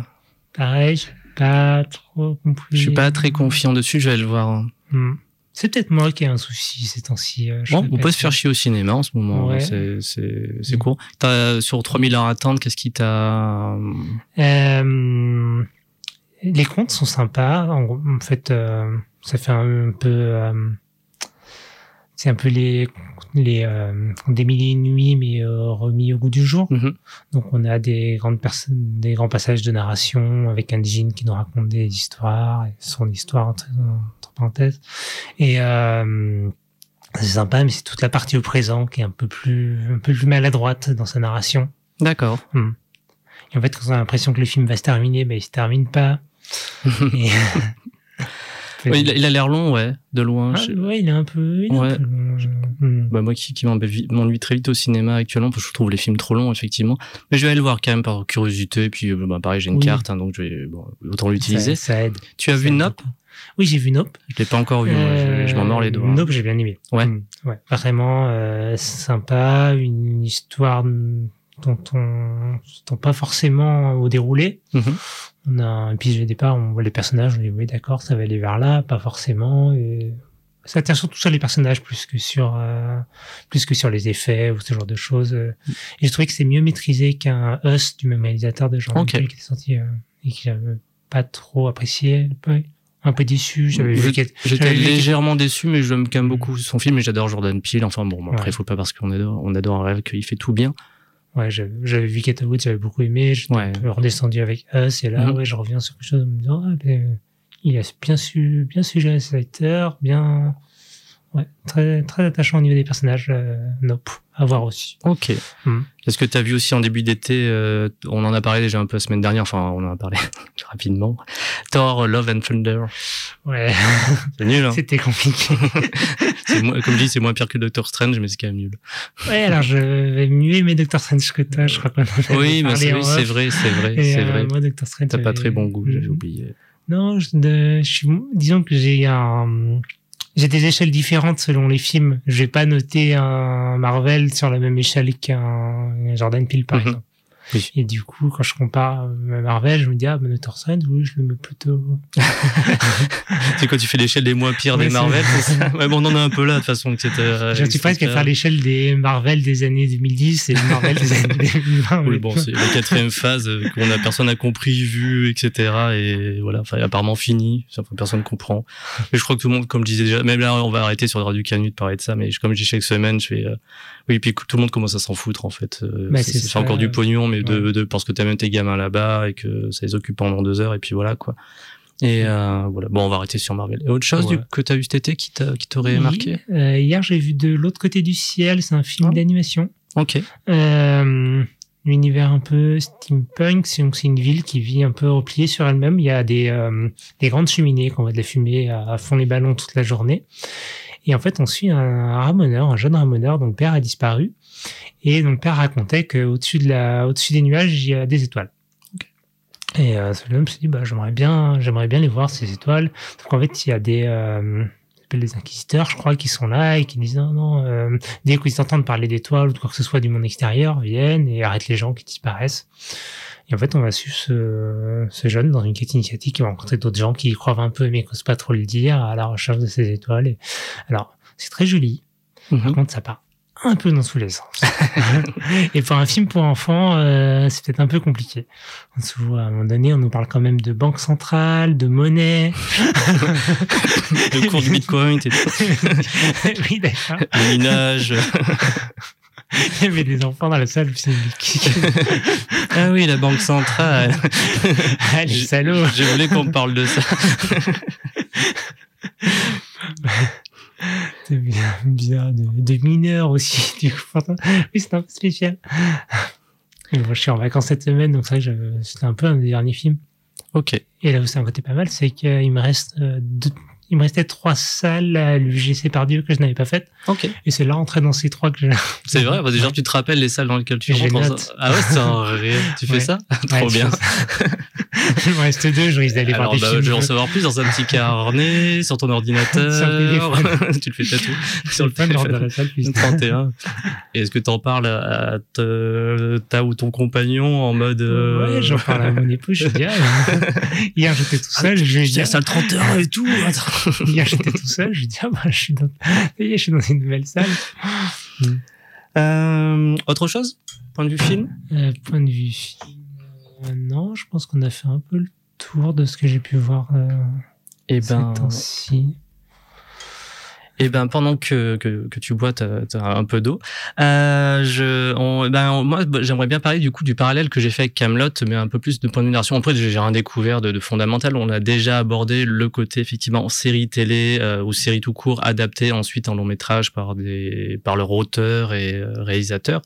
Pareil, j'ai pas trop compris. Je suis pas très confiant dessus, je vais le voir. hein. Hmm. C'est peut-être moi qui ai un souci ces temps-ci. euh, Bon, on peut se faire chier au cinéma en ce moment. Ouais. C'est, c'est, c'est court. T'as, sur 3000 heures à attendre, qu'est-ce qui t'a... Euh, les contes sont sympas. En, fait, euh, ça fait un, peu. euh, c'est un peu les les euh, des milliers de nuits, mais euh, remis au goût du jour. Mhm. Donc, on a des grandes personnes, des grands passages de narration avec un djinn qui nous raconte des histoires, son histoire entre, entre parenthèses. Et euh, c'est sympa, mais c'est toute la partie au présent qui est un peu plus un peu plus maladroite dans sa narration. D'accord. Et en fait, on a l'impression que le film va se terminer, ben, il se termine pas. [LAUGHS] Et- Ouais, il, a- l'air long, ouais, de loin. Ah, Je- ouais, il est un peu. il est un Ouais. peu long, je- Hmm. Bah, moi qui, qui m'ennuie très vite au cinéma actuellement, parce que je trouve les films trop longs, effectivement. Mais je vais aller le voir quand même par curiosité. Puis, euh, bah, pareil, j'ai une Oui. carte, hein, donc je vais bon, autant l'utiliser. Ça, ça aide. Tu as Ça vu Nope? Oui, j'ai vu Nope. Je l'ai pas encore vu, je, je m'en mords les doigts. Euh, Nope, j'ai bien aimé. Ouais. Hmm. ouais. Vraiment euh, sympa, une histoire dont on s'attend pas forcément au déroulé. Mhm. On a un pitch de départ, on voit les personnages, on dit oui d'accord, ça va aller vers là, pas forcément. Et ça tient surtout sur les personnages plus que sur euh, plus que sur les effets ou ce genre de choses. euh. Et je trouvais que c'est mieux maîtrisé qu'un Us du même réalisateur de Jean Ok. qui était sorti euh, et que j'avais pas trop apprécié. Ouais. Un peu déçu. J'avais vu J'étais légèrement déçu, mais je quand même beaucoup son film et j'adore Jordan Peele. Enfin bon, après, Ouais. il faut pas parce qu'on adore, on adore un rêve qu'il fait tout bien. Ouais, j'avais vu Out, j'avais beaucoup aimé. J'étais Ouais. redescendu avec Us et là, Mhm. ouais, je reviens sur quelque chose en me disant, ah, ben, il a bien su, bien su gérer ses acteurs, bien, ouais, très, très attachant au niveau des personnages. Euh, nope, à voir aussi. Ok. Mhm. Est-ce que tu as vu aussi en début d'été, euh, on en a parlé déjà un peu la semaine dernière, enfin on en a parlé [LAUGHS] rapidement, Thor, Love and Thunder? Ouais, C'est nul, hein c'était compliqué. [LAUGHS] Moins- Comme je dis, c'est moins pire que Doctor Strange, mais c'est quand même nul. ouais, alors je vais mieux aimer Doctor Strange que toi, je crois avait Oui, mais c'est vrai, c'est vrai, c'est euh, vrai. Moi, Doctor Strange. T'as pas très bon goût, j'avais oublié. Non, je, de- je disons que j'ai un, j'ai des échelles différentes selon les films. Je vais pas noter un Marvel sur la même échelle qu'un Jordan Peele, par Mhm. exemple. Oui. Et du coup, quand je compare euh, Marvel, je me dis, ah, ben, Thorson, oui, je le mets plutôt. [LAUGHS] c'est quand tu fais l'échelle des moins pires Ouais, des Marvel, c'est ça Ouais, bon, on en a un peu là, de toute façon. que euh, je suis presque à faire l'échelle des Marvel des années 2010 et des Marvel des années [LAUGHS] 2020. Oui, bon, c'est la quatrième phase euh, qu'on a personne a compris, vu, etc. Et voilà, enfin, apparemment fini. Enfin, personne comprend. Mais je crois que tout le monde, comme je disais déjà, même là, on va arrêter sur Radio Canu de parler de ça, mais comme je dis chaque semaine, je fais, euh, oui, puis tout le monde commence à s'en foutre, en fait. Euh, Bah, c'est encore du pognon, mais de, Ouais. de, parce que même tes gamins là-bas et que ça les occupe pendant deux heures, et puis voilà, quoi. Et euh, voilà. Bon, on va arrêter sur Marvel. Et autre chose Ouais. du, que t'as eu cet été qui t'a- qui t'aurait Oui, marqué? euh, hier, j'ai vu De l'autre côté du ciel, c'est un film Ah. d'animation. Ok. Euh, l'univers un peu steampunk, c'est une ville qui vit un peu repliée sur elle-même. Il y a des, des grandes cheminées qu'on voit de la fumée à, à fond les ballons toute la journée. Et en fait, on suit un ramoneur, un jeune ramoneur dont le père a disparu. Et dont le père racontait qu'au-dessus de la, au-dessus des nuages, il y a des étoiles. Et euh, ce jeune homme se dit, bah, j'aimerais bien, j'aimerais bien les voir, ces étoiles. Donc en fait, il y a des, euh, des inquisiteurs, je crois, qui sont là et qui disent, non, non, euh, dès qu'ils entendent parler d'étoiles ou de quoi que ce soit du monde extérieur, viennent et arrêtent les gens qui disparaissent. Et en fait, on va suivre ce, ce jeune dans une quête initiatique qui va rencontrer d'autres gens qui y croient un peu mais qui n'osent pas trop le dire à la recherche de ces étoiles. Et... Alors, c'est très joli. Par Mhm. contre, ça part un peu dans tous les sens. [LAUGHS] et pour un film pour enfants, euh, c'est peut-être un peu compliqué. On se voit à un moment donné, on nous parle quand même de banque centrale, de monnaie. [LAUGHS] Le cours du Bitcoin, et tout. [LAUGHS] oui, d'accord. le minage. Il y avait des enfants dans la salle. Ah oui, la banque centrale. ah, les J'ai- salauds. Je voulais qu'on parle de ça. C'est bien, bien de, de mineurs aussi. [LAUGHS] Du coup, oui, c'est un peu spécial. Bon, je suis en vacances cette semaine, donc c'est vrai que c'était un peu un des derniers films. Ok. Et là où c'est un côté pas mal, c'est qu'il me reste euh, deux- il me restait trois salles à l'UGC Pardieu que je n'avais pas faites. Ok. Et c'est là, entrer dans ces trois que j'ai. [LAUGHS] C'est vrai, bah, déjà tu te rappelles les salles dans lesquelles tu rentres. en-. Ah ouais, c'est un rêve. Tu fais Ouais. ça? [LAUGHS] Trop Ouais, bien. [LAUGHS] il me reste deux, je risque d'aller voir des bah, films. je veux en savoir plus dans un petit carnet, sur ton ordinateur. Sur tu le fais tatouer sur sur le dans téléphone. la salle. puis- 31. Et est-ce que t'en parles à te- ta ou ton compagnon en mode. euh, Ouais, j'en parle à mon époux, je dis, ah, hier j'étais tout seul, je lui ai Je dit, dis à salle 31 et tout. attends. Hier j'étais tout seul, je dit, ah bah, je suis dans, ça y est, je suis dans une nouvelle salle. Euh, autre chose? Point de vue film? Euh, point de vue film, euh, non, je pense qu'on a fait un peu le tour de ce que j'ai pu voir euh, Eh ben, temps-ci. Eh ben, pendant que, que, tu bois, t'as as un peu d'eau. Euh, je, ben, moi, bah, j'aimerais bien parler du coup du parallèle que j'ai fait avec Camelot, mais un peu plus de point de vue narration. Après, j'ai rien découvert de, fondamental. On a déjà abordé le côté effectivement série télé euh, ou série tout court adaptée ensuite en long métrage par des par leur auteur et euh, réalisateur.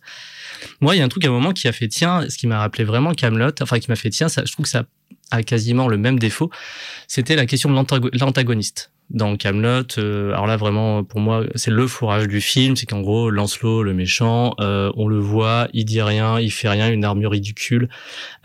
Moi, il y a un truc à un moment qui a fait tiens, ce qui m'a rappelé vraiment Camelot, enfin qui m'a fait tiens, ça, je trouve que ça a quasiment le même défaut. C'était la question de l'antago- l'antagoniste dans Camelot. euh, alors là, vraiment, pour moi, c'est le fourrage du film. C'est qu'en gros, Lancelot, le méchant, euh, on le voit, il dit rien, il fait rien, une armure ridicule,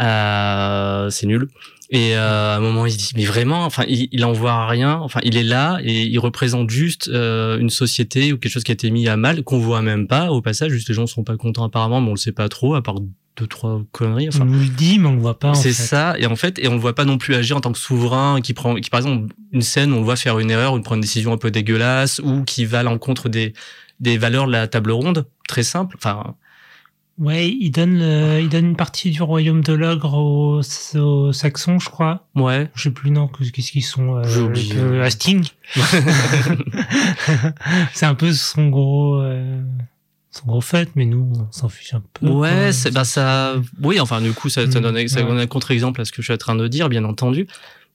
euh, c'est nul. Et euh, à un moment, il se dit, mais vraiment, enfin, il, il en voit rien. Enfin, il est là et il représente juste euh, une société ou quelque chose qui a été mis à mal, qu'on voit même pas. Au passage, juste les gens sont pas contents apparemment, mais on le sait pas trop, à part deux trois conneries. Enfin, on nous le dit, mais on le voit pas. c'est ça, et en fait, et on le voit pas non plus agir en tant que souverain, qui prend, qui par exemple une scène, on le voit faire une erreur, ou prendre une décision un peu dégueulasse, ou qui va à l'encontre des des valeurs de la table ronde, très simple. Enfin, Ouais, il donne, le- il donne une partie du royaume de l'ogre aux, aux Saxons, je crois. ouais, Je sais plus, non, que- qu'est-ce qu'ils sont euh, J'ai oublié. Hastings. [LAUGHS] [LAUGHS] c'est un peu son gros, euh, son gros fait, mais nous, on s'en fiche un peu. ouais, c'est bah ça, oui, enfin du coup, ça, ça Mm, donne, ça ouais. donne un contre-exemple à ce que je suis en train de dire, bien entendu.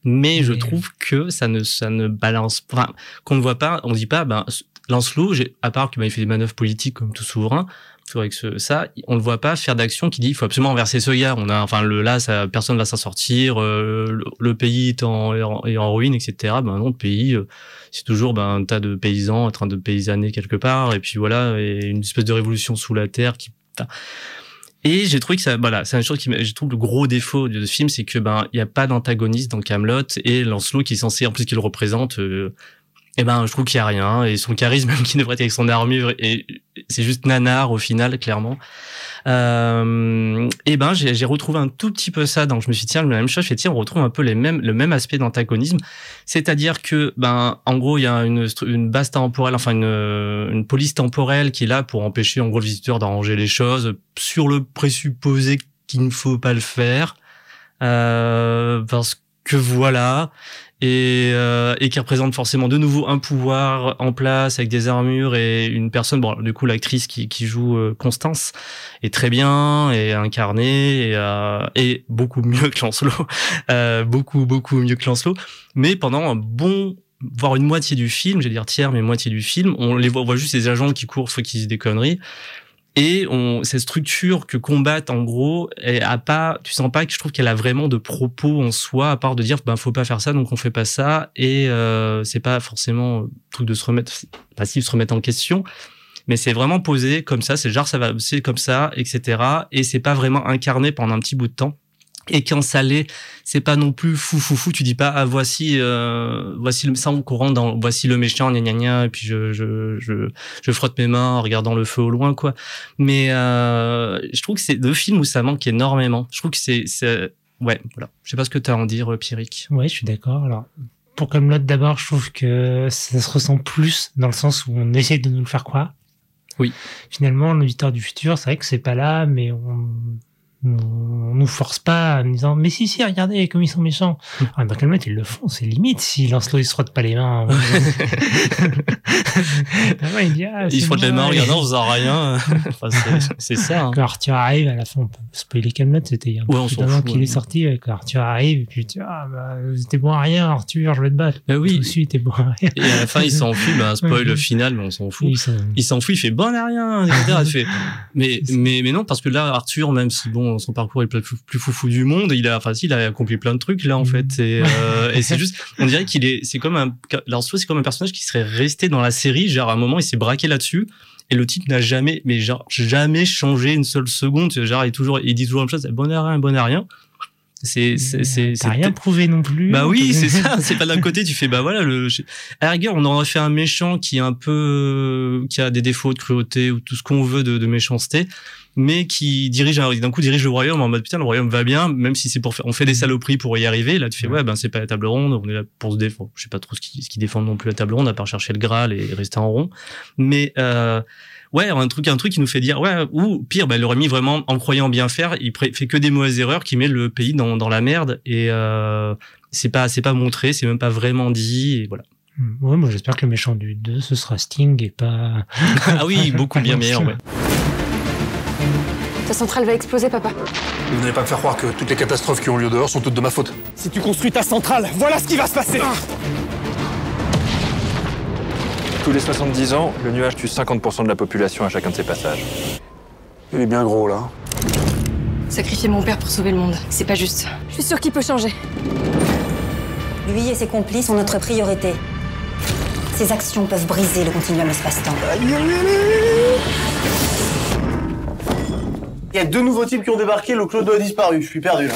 Mais je trouve que ça ne, ça ne balance, enfin, qu'on ne voit pas, on dit pas, ben, Lancelot, à part qu'il bah, il fait des manœuvres politiques comme tout souverain, que ce- ça, on ne voit pas faire d'action qui dit il faut absolument renverser ce gars. On a, enfin, le, là, ça, personne va s'en sortir. euh, le, le pays est en, est en, est en ruine, etc. Ben non, le pays, euh, c'est toujours ben, un tas de paysans en train de paysanner quelque part, et puis voilà, et une espèce de révolution sous la terre qui. et j'ai trouvé que ça, voilà, c'est une chose qui, je trouve le gros défaut de ce film, c'est que ben il y a pas d'antagoniste dans Camelot et Lancelot qui est censé, en plus qu'il représente, euh, ben je trouve qu'il y a rien et son charisme [LAUGHS] qui devrait être avec son armure et c'est juste nanar au final clairement. Euh, et ben j'ai retrouvé un tout petit peu ça. Donc je me suis dit, tiens, la même chose. Je fais tiens, on retrouve un peu les mêmes le même aspect d'antagonisme, c'est-à-dire que ben en gros il y a une une base temporelle, enfin une une police temporelle qui est là pour empêcher en gros le visiteur d'arranger les choses sur le présupposé qu'il ne faut pas le faire euh, parce que voilà et, euh, et qui représente forcément de nouveau un pouvoir en place avec des armures et une personne. Bon du coup l'actrice qui, qui joue euh, Constance est très bien et incarnée et, euh, et beaucoup mieux que Lancelot. [LAUGHS] Euh, beaucoup beaucoup mieux que Lancelot. Mais pendant un bon voire une moitié du film, j'allais dire tiers, mais moitié du film, on les voit, on voit juste des agents qui courent, soit qui disent des conneries. Et on, cette structure que combattent en gros, elle a pas, tu sens pas que je trouve qu'elle a vraiment de propos en soi, à part de dire, ben faut pas faire ça, donc on fait pas ça. Et euh, c'est pas forcément un truc de se remettre, pas si se remettre en question, mais c'est vraiment posé comme ça. C'est genre ça va, c'est comme ça, etc. Et c'est pas vraiment incarné pendant un petit bout de temps. Et quand ça l'est, c'est pas non plus fou fou fou. Tu dis pas ah voici euh, voici le sang courant dans voici le méchant gna gna gna et puis je je je je frotte mes mains en regardant le feu au loin quoi. Mais euh, je trouve que c'est deux films où ça manque énormément. Je trouve que c'est c'est ouais voilà. Je sais pas ce que tu as à en dire euh, Pierrick. Ouais, je suis d'accord. Alors, pour Camelot, d'abord, je trouve que ça se ressent plus dans le sens où on essaie de nous le faire croire. Oui. Finalement, l'auditeur du futur, c'est vrai que c'est pas là, mais on, on nous force pas en disant mais si si regardez comme ils sont méchants [LAUGHS] ah, dans Camelot ils le font c'est limite si Lancelot il se frotte pas les mains [LAUGHS] Ah ouais, il dit, ah, Ils c'est frotte les mains en regardant en faisant rien. [LAUGHS] enfin, c'est- ça. hein. quand Arthur arrive à la fin on peut spoiler Camelot c'était il y a un Ouais, d'un an qu'il ouais. est sorti quand Arthur arrive et puis tu ah bah c'était bon à rien Arthur je vais te battre Bah oui. tout de suite t'es bon à rien Et à la fin il s'enfuit. Ben, spoil Ouais. final, mais on s'en fout. Il s'enfuit, il fait bon à rien, etc. Il fait, mais, mais, mais non, parce que là, Arthur, même si bon, son parcours est le plus, plus foufou du monde, il a, enfin, si, il a accompli plein de trucs, là, en fait. Et, euh, et c'est juste, on dirait qu'il est, c'est comme un, Lancelot, c'est comme un personnage qui serait resté dans la série, genre, à un moment, il s'est braqué là-dessus. Et le type n'a jamais, mais genre, jamais changé une seule seconde. Genre, il est toujours, il dit toujours la même chose, bon à rien, bon à rien. C'est, c'est, rien prouvé non plus. bah oui, [LAUGHS] c'est ça. C'est pas d'un côté, tu fais bah voilà le. À la rigueur, on aurait fait un méchant qui est un peu, qui a des défauts de cruauté ou tout ce qu'on veut de, de méchanceté, mais qui dirige un- d'un coup dirige le royaume en mode putain le royaume va bien, même si c'est pour faire, on fait des saloperies pour y arriver. Là, tu fais ouais ben c'est pas la table ronde, on est là pour se défendre. Je sais pas trop ce qui, ce qui défend non plus la table ronde à part chercher le graal et rester en rond, mais. euh, Ouais, un truc, un truc qui nous fait dire, ouais, ou pire, bah, il aurait mis vraiment, en croyant bien faire, il fait que des mauvaises erreurs, qui met le pays dans, dans la merde, et euh, c'est pas, c'est pas montré, c'est même pas vraiment dit, et voilà. Hmm. Ouais, moi j'espère que le méchant du 2 ce sera Sting et pas. [LAUGHS] ah oui, beaucoup bien meilleur, ouais. Ta centrale va exploser, papa. Vous n'allez pas me faire croire que toutes les catastrophes qui ont lieu dehors sont toutes de ma faute. Si tu construis ta centrale, voilà ce qui va se passer Tous les 70 ans, le nuage tue 50% de la population à chacun de ses passages. Il est bien gros, là. Sacrifier mon père pour sauver le monde, c'est pas juste. Je suis sûre qu'il peut changer. Lui et ses complices sont notre priorité. Ces actions peuvent briser le continuum espace-temps. Il y a deux nouveaux types qui ont débarqué, le clodo a disparu, je suis perdu là.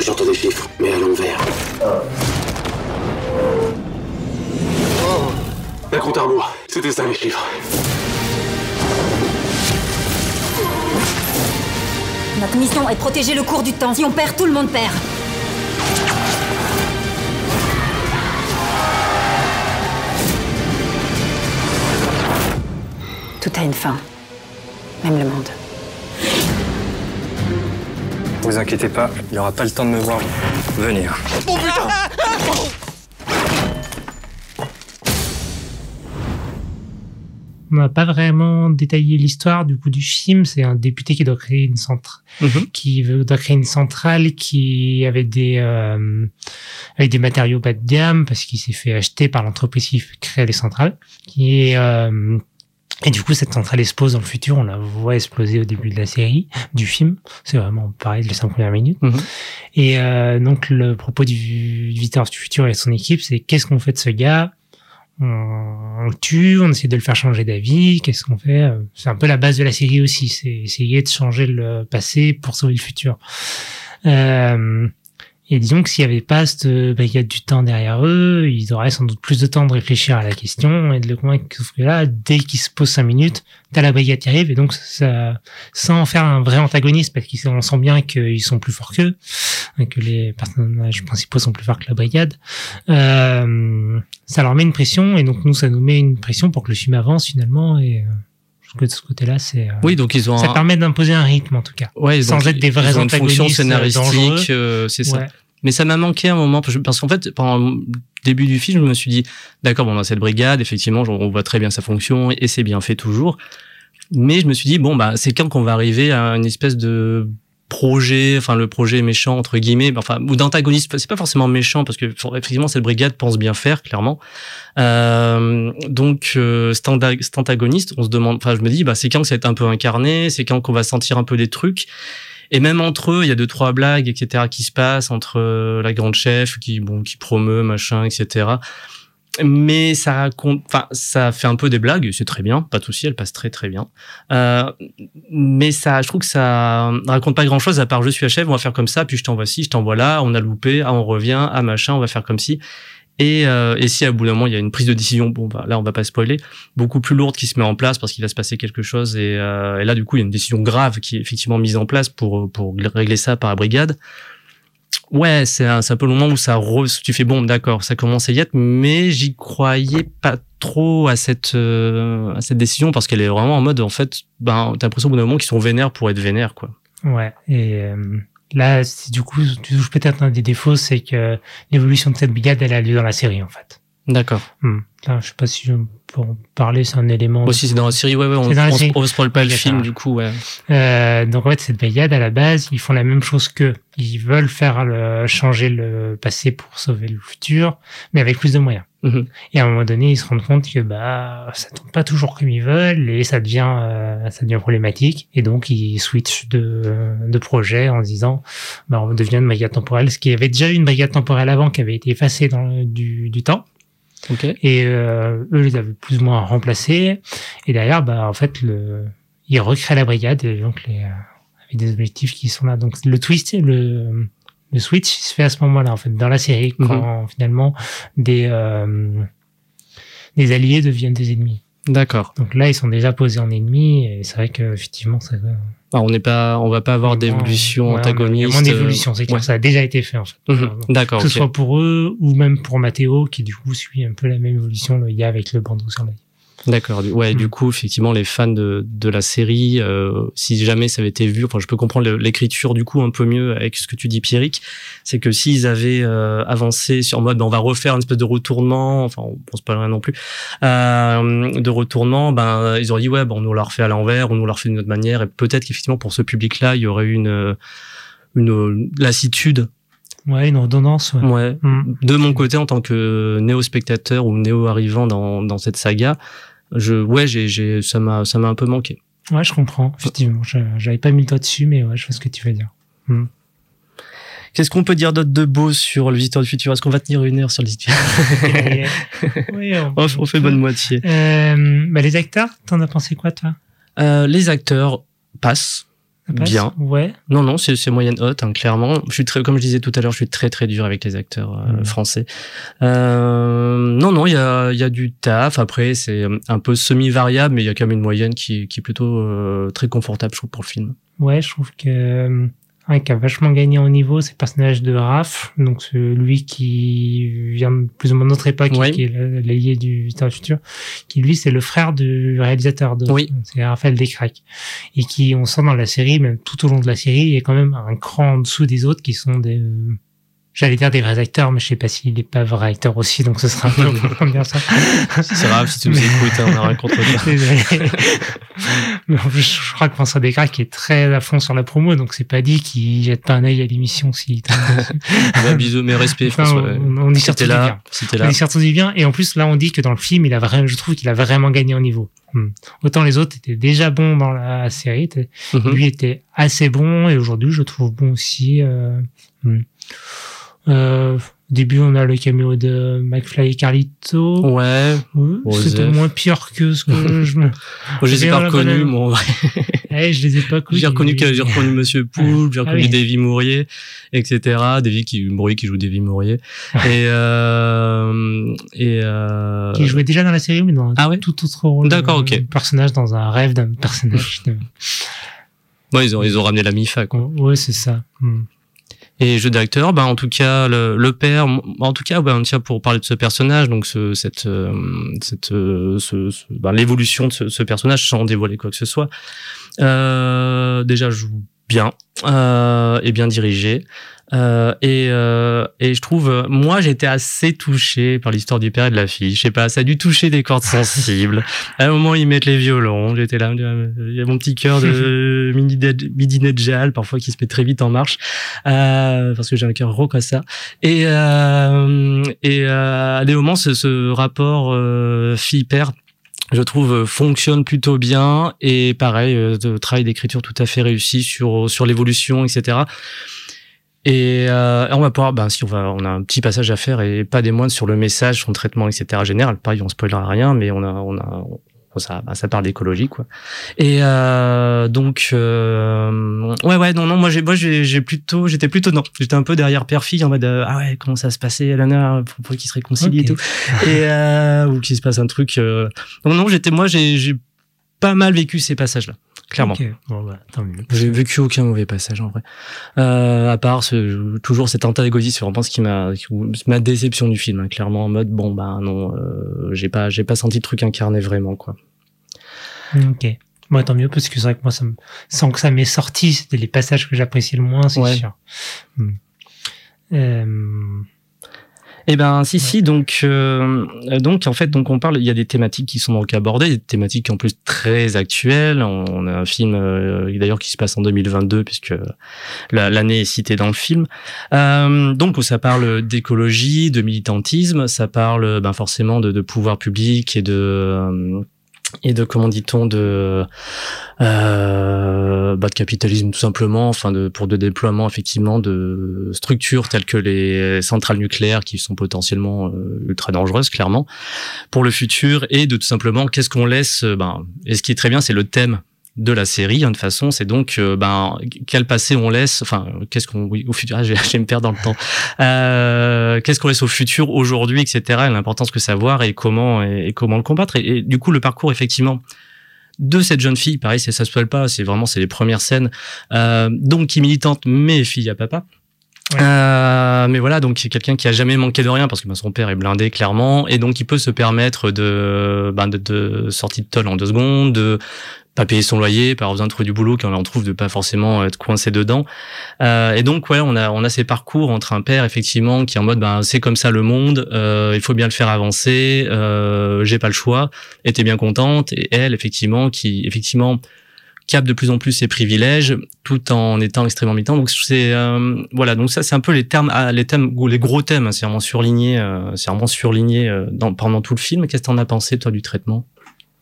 J'entends des chiffres, mais à l'envers. La compte à rebours, c'était ça les chiffres. Notre mission est de protéger le cours du temps. Si on perd, tout le monde perd. Tout a une fin. Même le monde. Vous inquiétez pas, il aura pas le temps de me voir venir. [LAUGHS] On n'a pas vraiment détaillé l'histoire du coup du film. C'est un député qui doit créer une centrale, Mhm. qui veut, doit créer une centrale qui avait des euh, avec des matériaux bas de gamme parce qu'il s'est fait acheter par l'entreprise qui crée les centrales. Et euh, et du coup, cette centrale explose dans le futur. On la voit exploser au début de la série, du film. C'est vraiment pareil les cinq premières minutes. Mhm. Et euh, donc, le propos du, du visiteur du futur et son équipe, c'est qu'est-ce qu'on fait de ce gars? On, le tue, on essaie de le faire changer d'avis, qu'est-ce qu'on fait Euh, C'est un peu la base de la série aussi, c'est essayer de changer le passé pour sauver le futur. Euh, Et disons que s'il n'y avait pas cette brigade du temps derrière eux, ils auraient sans doute plus de temps de réfléchir à la question et de le convaincre. Que là, dès qu'ils se posent cinq minutes, t'as la brigade qui arrive et donc ça, sans en faire un vrai antagoniste parce qu'on sent bien qu'ils sont plus forts qu'eux, que les personnages principaux sont plus forts que la brigade, euh, ça leur met une pression et donc nous, ça nous met une pression pour que le film avance finalement et euh, que de ce côté-là, c'est euh, Oui, donc ils ont ça un- permet d'imposer un rythme en tout cas. Ouais, sans donc, être des vrais ils ont une fonction euh, scénaristique, euh, c'est ça. Ouais. Mais ça m'a manqué un moment parce que- parce qu'en fait, pendant le début du film, je me suis dit, d'accord, bon, on a cette brigade, effectivement, on voit très bien sa fonction et c'est bien fait toujours. Mais je me suis dit, bon, bah, c'est quand qu'on va arriver à une espèce de projet, enfin le projet méchant entre guillemets, enfin ou d'antagoniste. C'est pas forcément méchant parce que effectivement cette brigade pense bien faire clairement. Euh, donc euh, cet antagoniste, on se demande, enfin je me dis, bah c'est quand que ça va être un peu incarné, c'est quand qu'on va sentir un peu des trucs. Et même entre eux, il y a deux trois blagues, etc. qui se passent entre euh, la grande chef qui bon qui promeut machin, etc. Mais ça raconte, enfin ça fait un peu des blagues, c'est très bien, pas de souci, elle passe très très bien. Euh, mais ça, je trouve que ça raconte pas grand chose à part je suis chef, on va faire comme ça, puis je t'envoie ci, je t'envoie là, on a loupé, ah on revient, ah machin, on va faire comme ci. Et, euh, et si à bout d'un moment il y a une prise de décision, bon bah là on va pas spoiler, beaucoup plus lourde qui se met en place parce qu'il va se passer quelque chose et, euh, et là du coup il y a une décision grave qui est effectivement mise en place pour pour régler ça par la brigade. Ouais, c'est un, un peu le moment où ça re, tu fais bon d'accord, ça commence à y être, mais j'y croyais pas trop à cette euh, à cette décision parce qu'elle est vraiment en mode en fait, ben t'as l'impression au bout d'un moment qu'ils sont vénères pour être vénères quoi. Ouais. Et euh, là, du coup, tu touches peut-être un des défauts, c'est que l'évolution de cette brigade, elle a lieu dans la série, en fait. D'accord. Hmm. Là, je sais pas si je en parler, c'est un élément. Aussi c'est dans la série, ouais ouais, on, dans la on, série. on spoil pas le ça film du coup, ouais. Euh, donc en fait, cette brigade, à la base, ils font la même chose qu'eux. Ils veulent faire le, changer le passé pour sauver le futur, mais avec plus de moyens. Mhm. Et à un moment donné, ils se rendent compte que bah ça tourne pas toujours comme ils veulent et ça devient euh, ça devient problématique. Et donc ils switchent de, de projet en se disant bah on devient une brigade temporelle, ce qui avait déjà eu une brigade temporelle avant qui avait été effacée dans le- du, du temps. Ok. Et euh, eux les avaient plus ou moins remplacés. Et derrière, bah en fait, le, ils recréent la brigade et donc les euh, avec des objectifs qui sont là. Donc le twist, le le switch se fait à ce moment-là en fait dans la série quand finalement des euh, des alliés deviennent des ennemis. D'accord. Donc là, ils sont déjà posés en ennemis et c'est vrai que effectivement, ça. Ah, on n'est pas, on va pas avoir d'évolution Ouais, antagoniste. Il y a moins d'évolution, c'est clair. ouais. Ça a déjà été fait en fait. Mhm. D'accord. Que ce soit pour eux ou même pour Matteo qui du coup suit un peu la même évolution le gars avec le bandeau sur l'œil. D'accord. Ouais, du coup, effectivement, les fans de, de la série, euh, si jamais ça avait été vu, enfin, je peux comprendre l'écriture du coup un peu mieux avec ce que tu dis, Pierrick, c'est que s'ils avaient euh, avancé sur mode, ben, on va refaire une espèce de retournement, enfin, on pense pas rien non plus, euh, de retournement, ben, ils auraient dit, ouais, ben, on nous l'a refait à l'envers, on nous l'a refait d'une autre manière, et peut-être qu'effectivement, pour ce public-là, il y aurait eu une, une lassitude Ouais, une redondance. Ouais. Ouais. Mm. De mon côté, en tant que néo-spectateur ou néo-arrivant dans, dans cette saga, je, ouais, j'ai, j'ai, ça m'a, ça m'a un peu manqué. Ouais, je comprends. Effectivement, Je- j'avais pas mis le doigt dessus, mais ouais, je vois ce que tu veux dire. Mm. Qu'est-ce qu'on peut dire d'autre de beau sur le visiteur du futur? Est-ce qu'on va tenir une heure sur le visiteur [LAUGHS] [LAUGHS] Oui, on, on, on fait bonne moitié. Euh, bah, les acteurs, t'en as pensé quoi, toi? Euh, les acteurs passent. Passe Bien. Ouais. Non, non, c'est, moyenne haute, hein, clairement. Je suis très, comme je disais tout à l'heure, je suis très très dur avec les acteurs euh, Mm. français. Euh, non, non, il y a, il y a du taf. Après, c'est un peu semi-variable, mais il y a quand même une moyenne qui, qui est plutôt euh, très confortable, je trouve, pour le film. Ouais, je trouve que euh, un qui a vachement gagné en niveau, c'est le personnage de Raph, donc celui qui vient de plus ou moins de notre époque, Oui. qui est l'allié du du futur, qui lui c'est le frère du réalisateur de, Oui. c'est Raphaël Descraques, et qui on sent dans la série, même tout au long de la série, il est quand même un cran en dessous des autres qui sont des euh, J'allais dire des vrais acteurs, mais je sais pas s'il est pas vrai acteur aussi, donc ce sera un peu [LAUGHS] pour dire ça. C'est grave si tu nous écoutes, hein, on a rien contre. Mais en plus, je crois que François Descartes qui est très à fond sur la promo, donc c'est pas dit qu'il jette pas un œil à l'émission s'il Bah, bisous, mes respects, Enfin, François. on, on y Si du là, bien. si On y surtout du bien. Et en plus, là, on dit que dans le film, il a vraiment, je trouve qu'il a vraiment gagné en niveau. Hmm. Autant les autres étaient déjà bons dans la série, étaient- Mhm. lui était assez bon, et aujourd'hui, je trouve bon aussi. Euh, hmm. Euh, au début, on a le caméo de McFly et Carlito. Ouais. C'était moins pire que ce que [LAUGHS] je me. Je les ai pas reconnus, moi, en vrai. [LAUGHS] Eh, je les ai pas connus. J'ai reconnu j'ai reconnu Monsieur Poulpe, j'ai Ah reconnu oui. Davy Mourier, etc. Davy qui Mourier qui joue Davy Mourier et euh, et euh, Qui jouait déjà dans la série, mais dans un Ah ouais tout autre rôle. D'accord, ok. personnage dans un rêve d'un personnage. [LAUGHS] de- bon, ils ont ils ont ramené la Mifa quoi. Ouais, c'est ça. Hmm. Et jeu d'acteur, ben en tout cas le, le père, en tout cas ben tiens pour parler de ce personnage, donc ce, cette euh, cette euh, ce, ce- ben, l'évolution de ce, ce personnage sans dévoiler quoi que ce soit. Euh, déjà joue bien euh, et bien dirigé. Euh, et, euh, et je trouve, euh, moi, j'étais assez touché par l'histoire du père et de la fille. Je sais pas, ça a dû toucher des cordes sensibles. [LAUGHS] À un moment, ils mettent les violons. J'étais là, il y a mon petit cœur de [LAUGHS] midi Nedjal, parfois qui se met très vite en marche, euh, parce que j'ai un cœur rond comme ça. Et, euh, et euh, à des moments, ce, ce rapport euh, fille-père je trouve euh, fonctionne plutôt bien. Et pareil euh, de travail d'écriture tout à fait réussi sur l'évolution etc et euh, on va pouvoir ben si on va on a un petit passage à faire et pas des moindres sur le message son traitement etc général. Pareil on spoilera rien mais on a on a ça, ben, ça parle d'écologie quoi. Et euh, donc euh, ouais ouais non non moi j'ai moi j'ai plutôt j'étais plutôt non j'étais un peu derrière père fille en mode euh, ah ouais comment ça se passait Elana faut, faut qu'ils se réconcilient et tout. Et euh, ou qu'il se passe un truc euh... non non j'étais moi j'ai j'ai pas mal vécu ces passages là clairement Ok. Bon, bah, tant mieux. j'ai vécu aucun mauvais passage en vrai euh, à part ce, toujours cet antagonisme c'est vraiment ce qui m'a ma déception du film hein, clairement en mode bon bah non euh, j'ai pas j'ai pas senti le truc incarné vraiment quoi Ok. Moi, tant mieux, parce que c'est vrai que moi, ça me... sans que ça m'ait sorti, c'était les passages que j'appréciais le moins, c'est Ouais. sûr. Hmm. Euh, Eh ben si si donc euh, donc en fait donc on parle il y a des thématiques qui sont donc abordées des thématiques en plus très actuelles. On, on a un film euh, d'ailleurs qui se passe en 2022 puisque la- l'année est citée dans le film. Euh, donc ça parle d'écologie de militantisme ça parle ben forcément de, de pouvoir public et de euh, et de comment dit-on de euh, bah, de capitalisme tout simplement. Enfin de pour de déploiement effectivement de structures telles que les centrales nucléaires qui sont potentiellement euh, ultra dangereuses clairement pour le futur et de tout simplement qu'est-ce qu'on laisse euh, ben et ce qui est très bien c'est le thème de la série hein, de façon c'est donc euh, ben quel passé on laisse enfin qu'est-ce qu'on oui au futur ah, [LAUGHS] j'ai j'ai me perdre dans le temps. Euh, qu'est-ce qu'on laisse au futur aujourd'hui etc et l'importance que savoir et comment et, et comment le combattre. Et, et du coup le parcours effectivement de cette jeune fille pareil c'est ça se spoil pas c'est vraiment c'est les premières scènes euh, donc qui militante mais fille à papa. Euh, mais voilà, donc c'est quelqu'un qui a jamais manqué de rien parce que ben, son père est blindé clairement et donc il peut se permettre de, ben, de, de sortir de toll en deux secondes, de pas payer son loyer, pas avoir besoin de trouver du boulot quand on trouve, de pas forcément être coincé dedans. Euh, et donc ouais, on a on a ces parcours entre un père effectivement qui est en mode ben c'est comme ça le monde, euh, il faut bien le faire avancer, euh, j'ai pas le choix, t'es bien contente. Et elle effectivement qui effectivement capte de plus en plus ses privilèges tout en étant extrêmement militant. Donc c'est euh, voilà donc ça c'est un peu les termes ah, les thèmes les gros thèmes hein, c'est vraiment surligné euh, c'est vraiment surligné euh, pendant tout le film. Qu'est-ce que t'en as pensé toi du traitement?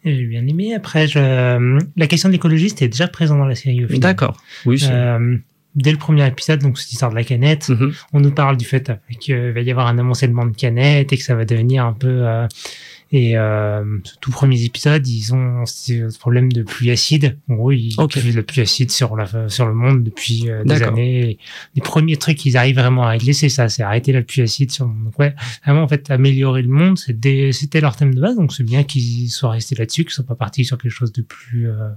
J'ai bien aimé. Après, je... la question de l'écologie, c'était déjà présent dans la série. d'accord oui Euh, dès le premier épisode, donc cette histoire de la canette, Mhm. on nous parle du fait euh, qu'il va y avoir un amoncellement de canettes et que ça va devenir un peu. Et euh, ce tout premiers épisodes, ils ont ce problème de pluie acide. En gros, ils Ok. ont de la pluie acide sur la sur le monde depuis euh, des années. Et les premiers trucs qu'ils arrivent vraiment à régler, c'est ça, c'est arrêter la pluie acide sur le monde. Donc ouais, vraiment en fait améliorer le monde, c'était c'était leur thème de base. Donc c'est bien qu'ils soient restés là-dessus, qu'ils soient pas partis sur quelque chose de plus euh,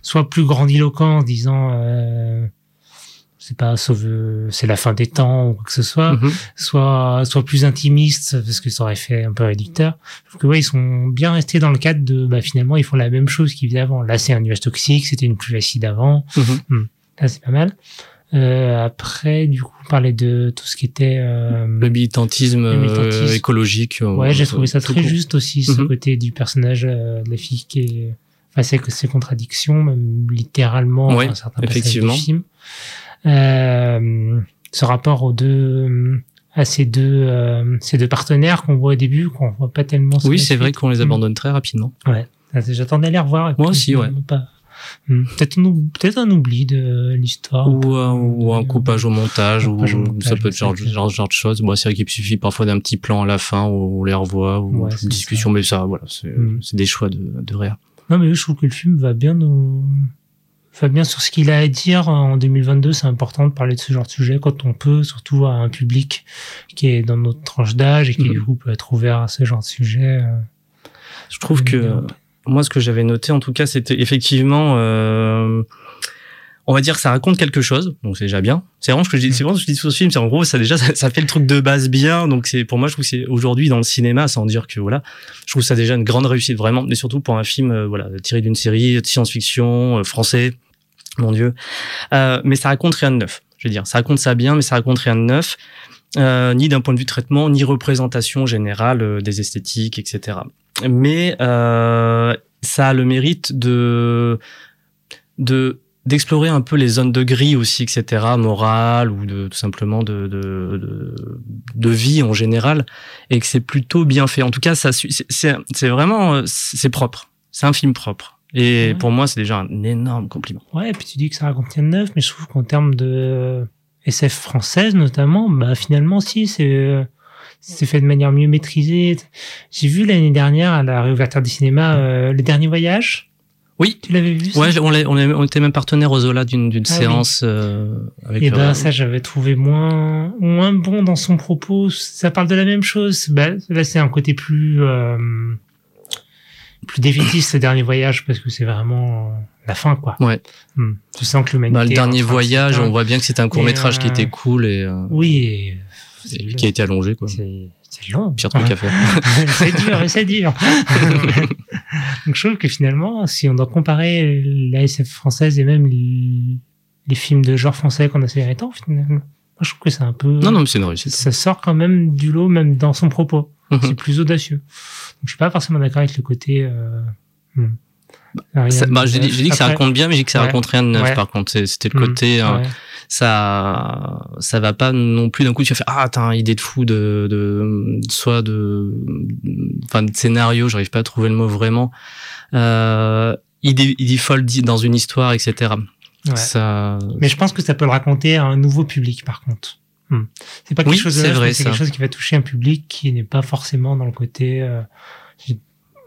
soit plus grandiloquent en disant euh, c'est pas sauve c'est la fin des temps ou quoi que ce soit Mhm. soit soit plus intimiste parce que ça aurait fait un peu réducteur je que ouais ils sont bien restés dans le cadre de bah finalement ils font la même chose qu'ils faisaient avant là c'est un nuage toxique c'était une pluie acide avant Mhm. là c'est pas mal euh, après du coup on parlait de tout ce qui était euh, le militantisme, Le militantisme. euh, écologique euh, ouais j'ai trouvé ça très court. juste aussi ce Mhm. côté du personnage euh, de la fille qui est enfin c'est que ses contradictions même littéralement Ouais, dans certains passages effectivement. du film euh, ce rapport aux deux à ces deux euh, ces deux partenaires qu'on voit au début qu'on voit pas tellement oui c'est vrai qu'on les Mhm. abandonne très rapidement. Ouais. J'attendais à les revoir Moi aussi, ouais. pas. Hmm. peut-être un, oubli de l'histoire. Ou, un- ou un coupage au montage ou au ça peut être genre, genre, genre de choses. Bon, c'est vrai qu'il suffit parfois d'un petit plan à la fin où on les revoit ou Ouais, une discussion mais ça voilà c'est c'est des choix de, de réa. Non mais je trouve que le film va bien nous Fabien, sur ce qu'il a à dire en 2022, c'est important de parler de ce genre de sujet quand on peut, surtout à un public qui est dans notre tranche d'âge et qui Mhm. du coup peut être ouvert à ce genre de sujet. euh. Je trouve que euh, moi, ce que j'avais noté, en tout cas, c'était effectivement, euh, on va dire que ça raconte quelque chose, donc c'est déjà bien. C'est vraiment ce que je dis, c'est vraiment ce que je dis sur ce film, c'est en gros, ça déjà, ça, ça fait le truc de base bien, donc c'est pour moi, je trouve que c'est aujourd'hui dans le cinéma, sans dire que voilà, je trouve ça déjà une grande réussite vraiment, mais surtout pour un film, euh, voilà, tiré d'une série de science-fiction euh, français, mon dieu. Euh, mais ça raconte rien de neuf. Je veux dire, ça raconte ça bien, mais ça raconte rien de neuf. Euh, ni d'un point de vue traitement, ni représentation générale euh, des esthétiques, etc. Mais euh, ça a le mérite de de d'explorer un peu les zones de gris aussi, etc., morale ou de tout simplement de, de, de, de vie en général, et que c'est plutôt bien fait. En tout cas, c'est vraiment euh, c'est propre. C'est un film propre. Et Ouais. pour moi, c'est déjà un énorme compliment. Ouais, et puis tu dis que ça raconte rien de neuf, mais je trouve qu'en termes de SF française notamment, bah finalement si c'est euh, c'est fait de manière mieux maîtrisée. J'ai vu l'année dernière à la réouverture des cinémas euh, le dernier voyage. Oui. Tu l'avais vu Ouais, on, on, on était même partenaire aux Zola d'une Ah oui. séance euh, avec. Et ben euh, ça j'avais trouvé moins moins bon dans son propos. Ça parle de la même chose. Bah, là c'est un côté plus euh, plus défaitiste le dernier voyage parce que c'est vraiment euh, la fin quoi. Ouais. Hmm. Tu sens que l'humanité. Bah, le dernier voyage, on voit bien que c'était un court métrage qui euh, était cool et, euh, Oui. et et qui a été allongé quoi. C'est c'est long. Pire truc à faire. [LAUGHS] c'est dur, c'est dur. [LAUGHS] Donc je trouve que finalement, si on doit comparer la SF française et même les, les films de genre français qu'on a ces derniers temps, finalement, moi, je trouve que c'est un peu. Non, non, mais c'est une réussite. Ça sort quand même du lot, même dans son propos. Mhm. C'est plus audacieux. Donc je suis pas forcément d'accord avec le côté. Euh, hmm. De bah, j'ai dit, dit que ça raconte bien, mais j'ai dit que ça Ouais. raconte rien de neuf. Ouais. Par contre, c'était le Mhm. côté, euh, Ouais. ça, ça va pas non plus d'un coup. Tu vas faire ah, t'as une idée de fou de, de, soit de, enfin, de scénario. J'arrive pas à trouver le mot vraiment. Euh, idée, idée folle dans une histoire, etc. Ouais. Ça, Mais je pense que ça peut le raconter à un nouveau public, par contre. Hmm. C'est pas quelque Oui, chose de c'est neuf, quelque chose qui va toucher un public qui n'est pas forcément dans le côté. euh,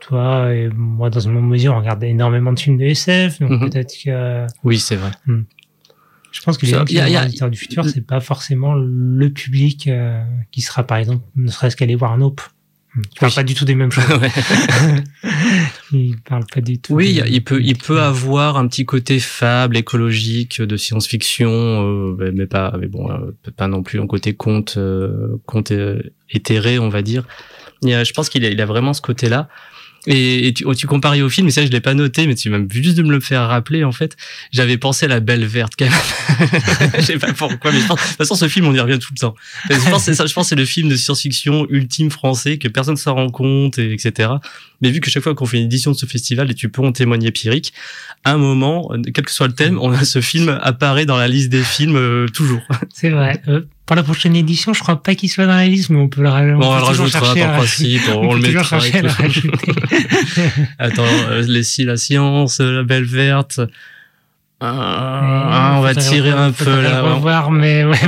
toi et moi, dans une même mesure, on regarde énormément de films de SF, donc Mhm. peut-être que. oui, c'est vrai. Je pense que les gens qui a- voir Visiteurs du futur, c'est pas forcément le public euh, qui sera, par exemple, ne serait-ce qu'aller voir Nope. Tu parles Oui. pas du tout des mêmes choses. [LAUGHS] [LAUGHS] Il parle pas du tout. Oui, des- il peut, il peut avoir un petit côté fable, écologique, de science-fiction, euh, mais- pas, mais bon, euh, pas non plus un côté conte, euh, conte euh, éthéré, on va dire. Il y a- je pense qu'il a, il a vraiment ce côté-là. Et, et tu, oh, tu comparais au film, mais ça je l'ai pas noté, mais tu m'as juste de me le faire rappeler en fait. J'avais pensé à la Belle Verte quand même. [LAUGHS] je sais pas pourquoi, mais je pense, de toute façon ce film on y revient tout le temps. Je pense c'est ça, c'est le film de science-fiction ultime français que personne s'en rend compte, et, etc. Mais vu que chaque fois qu'on fait une édition de ce festival, et tu peux en témoigner, Pierrick, à un moment, euh, quel que soit le thème, on a ce film apparaît dans la liste des films euh, toujours. C'est vrai. Euh, pour la prochaine édition, je crois pas qu'il soit dans la liste, mais on peut le, ra- on Bon, on peut le rajoutera par principe, on, on le mettra. et tout. rajouter. [LAUGHS] Attends, euh, les si la science, euh, la belle verte. Ah, on va tirer un peu là. revoir, mais ouais,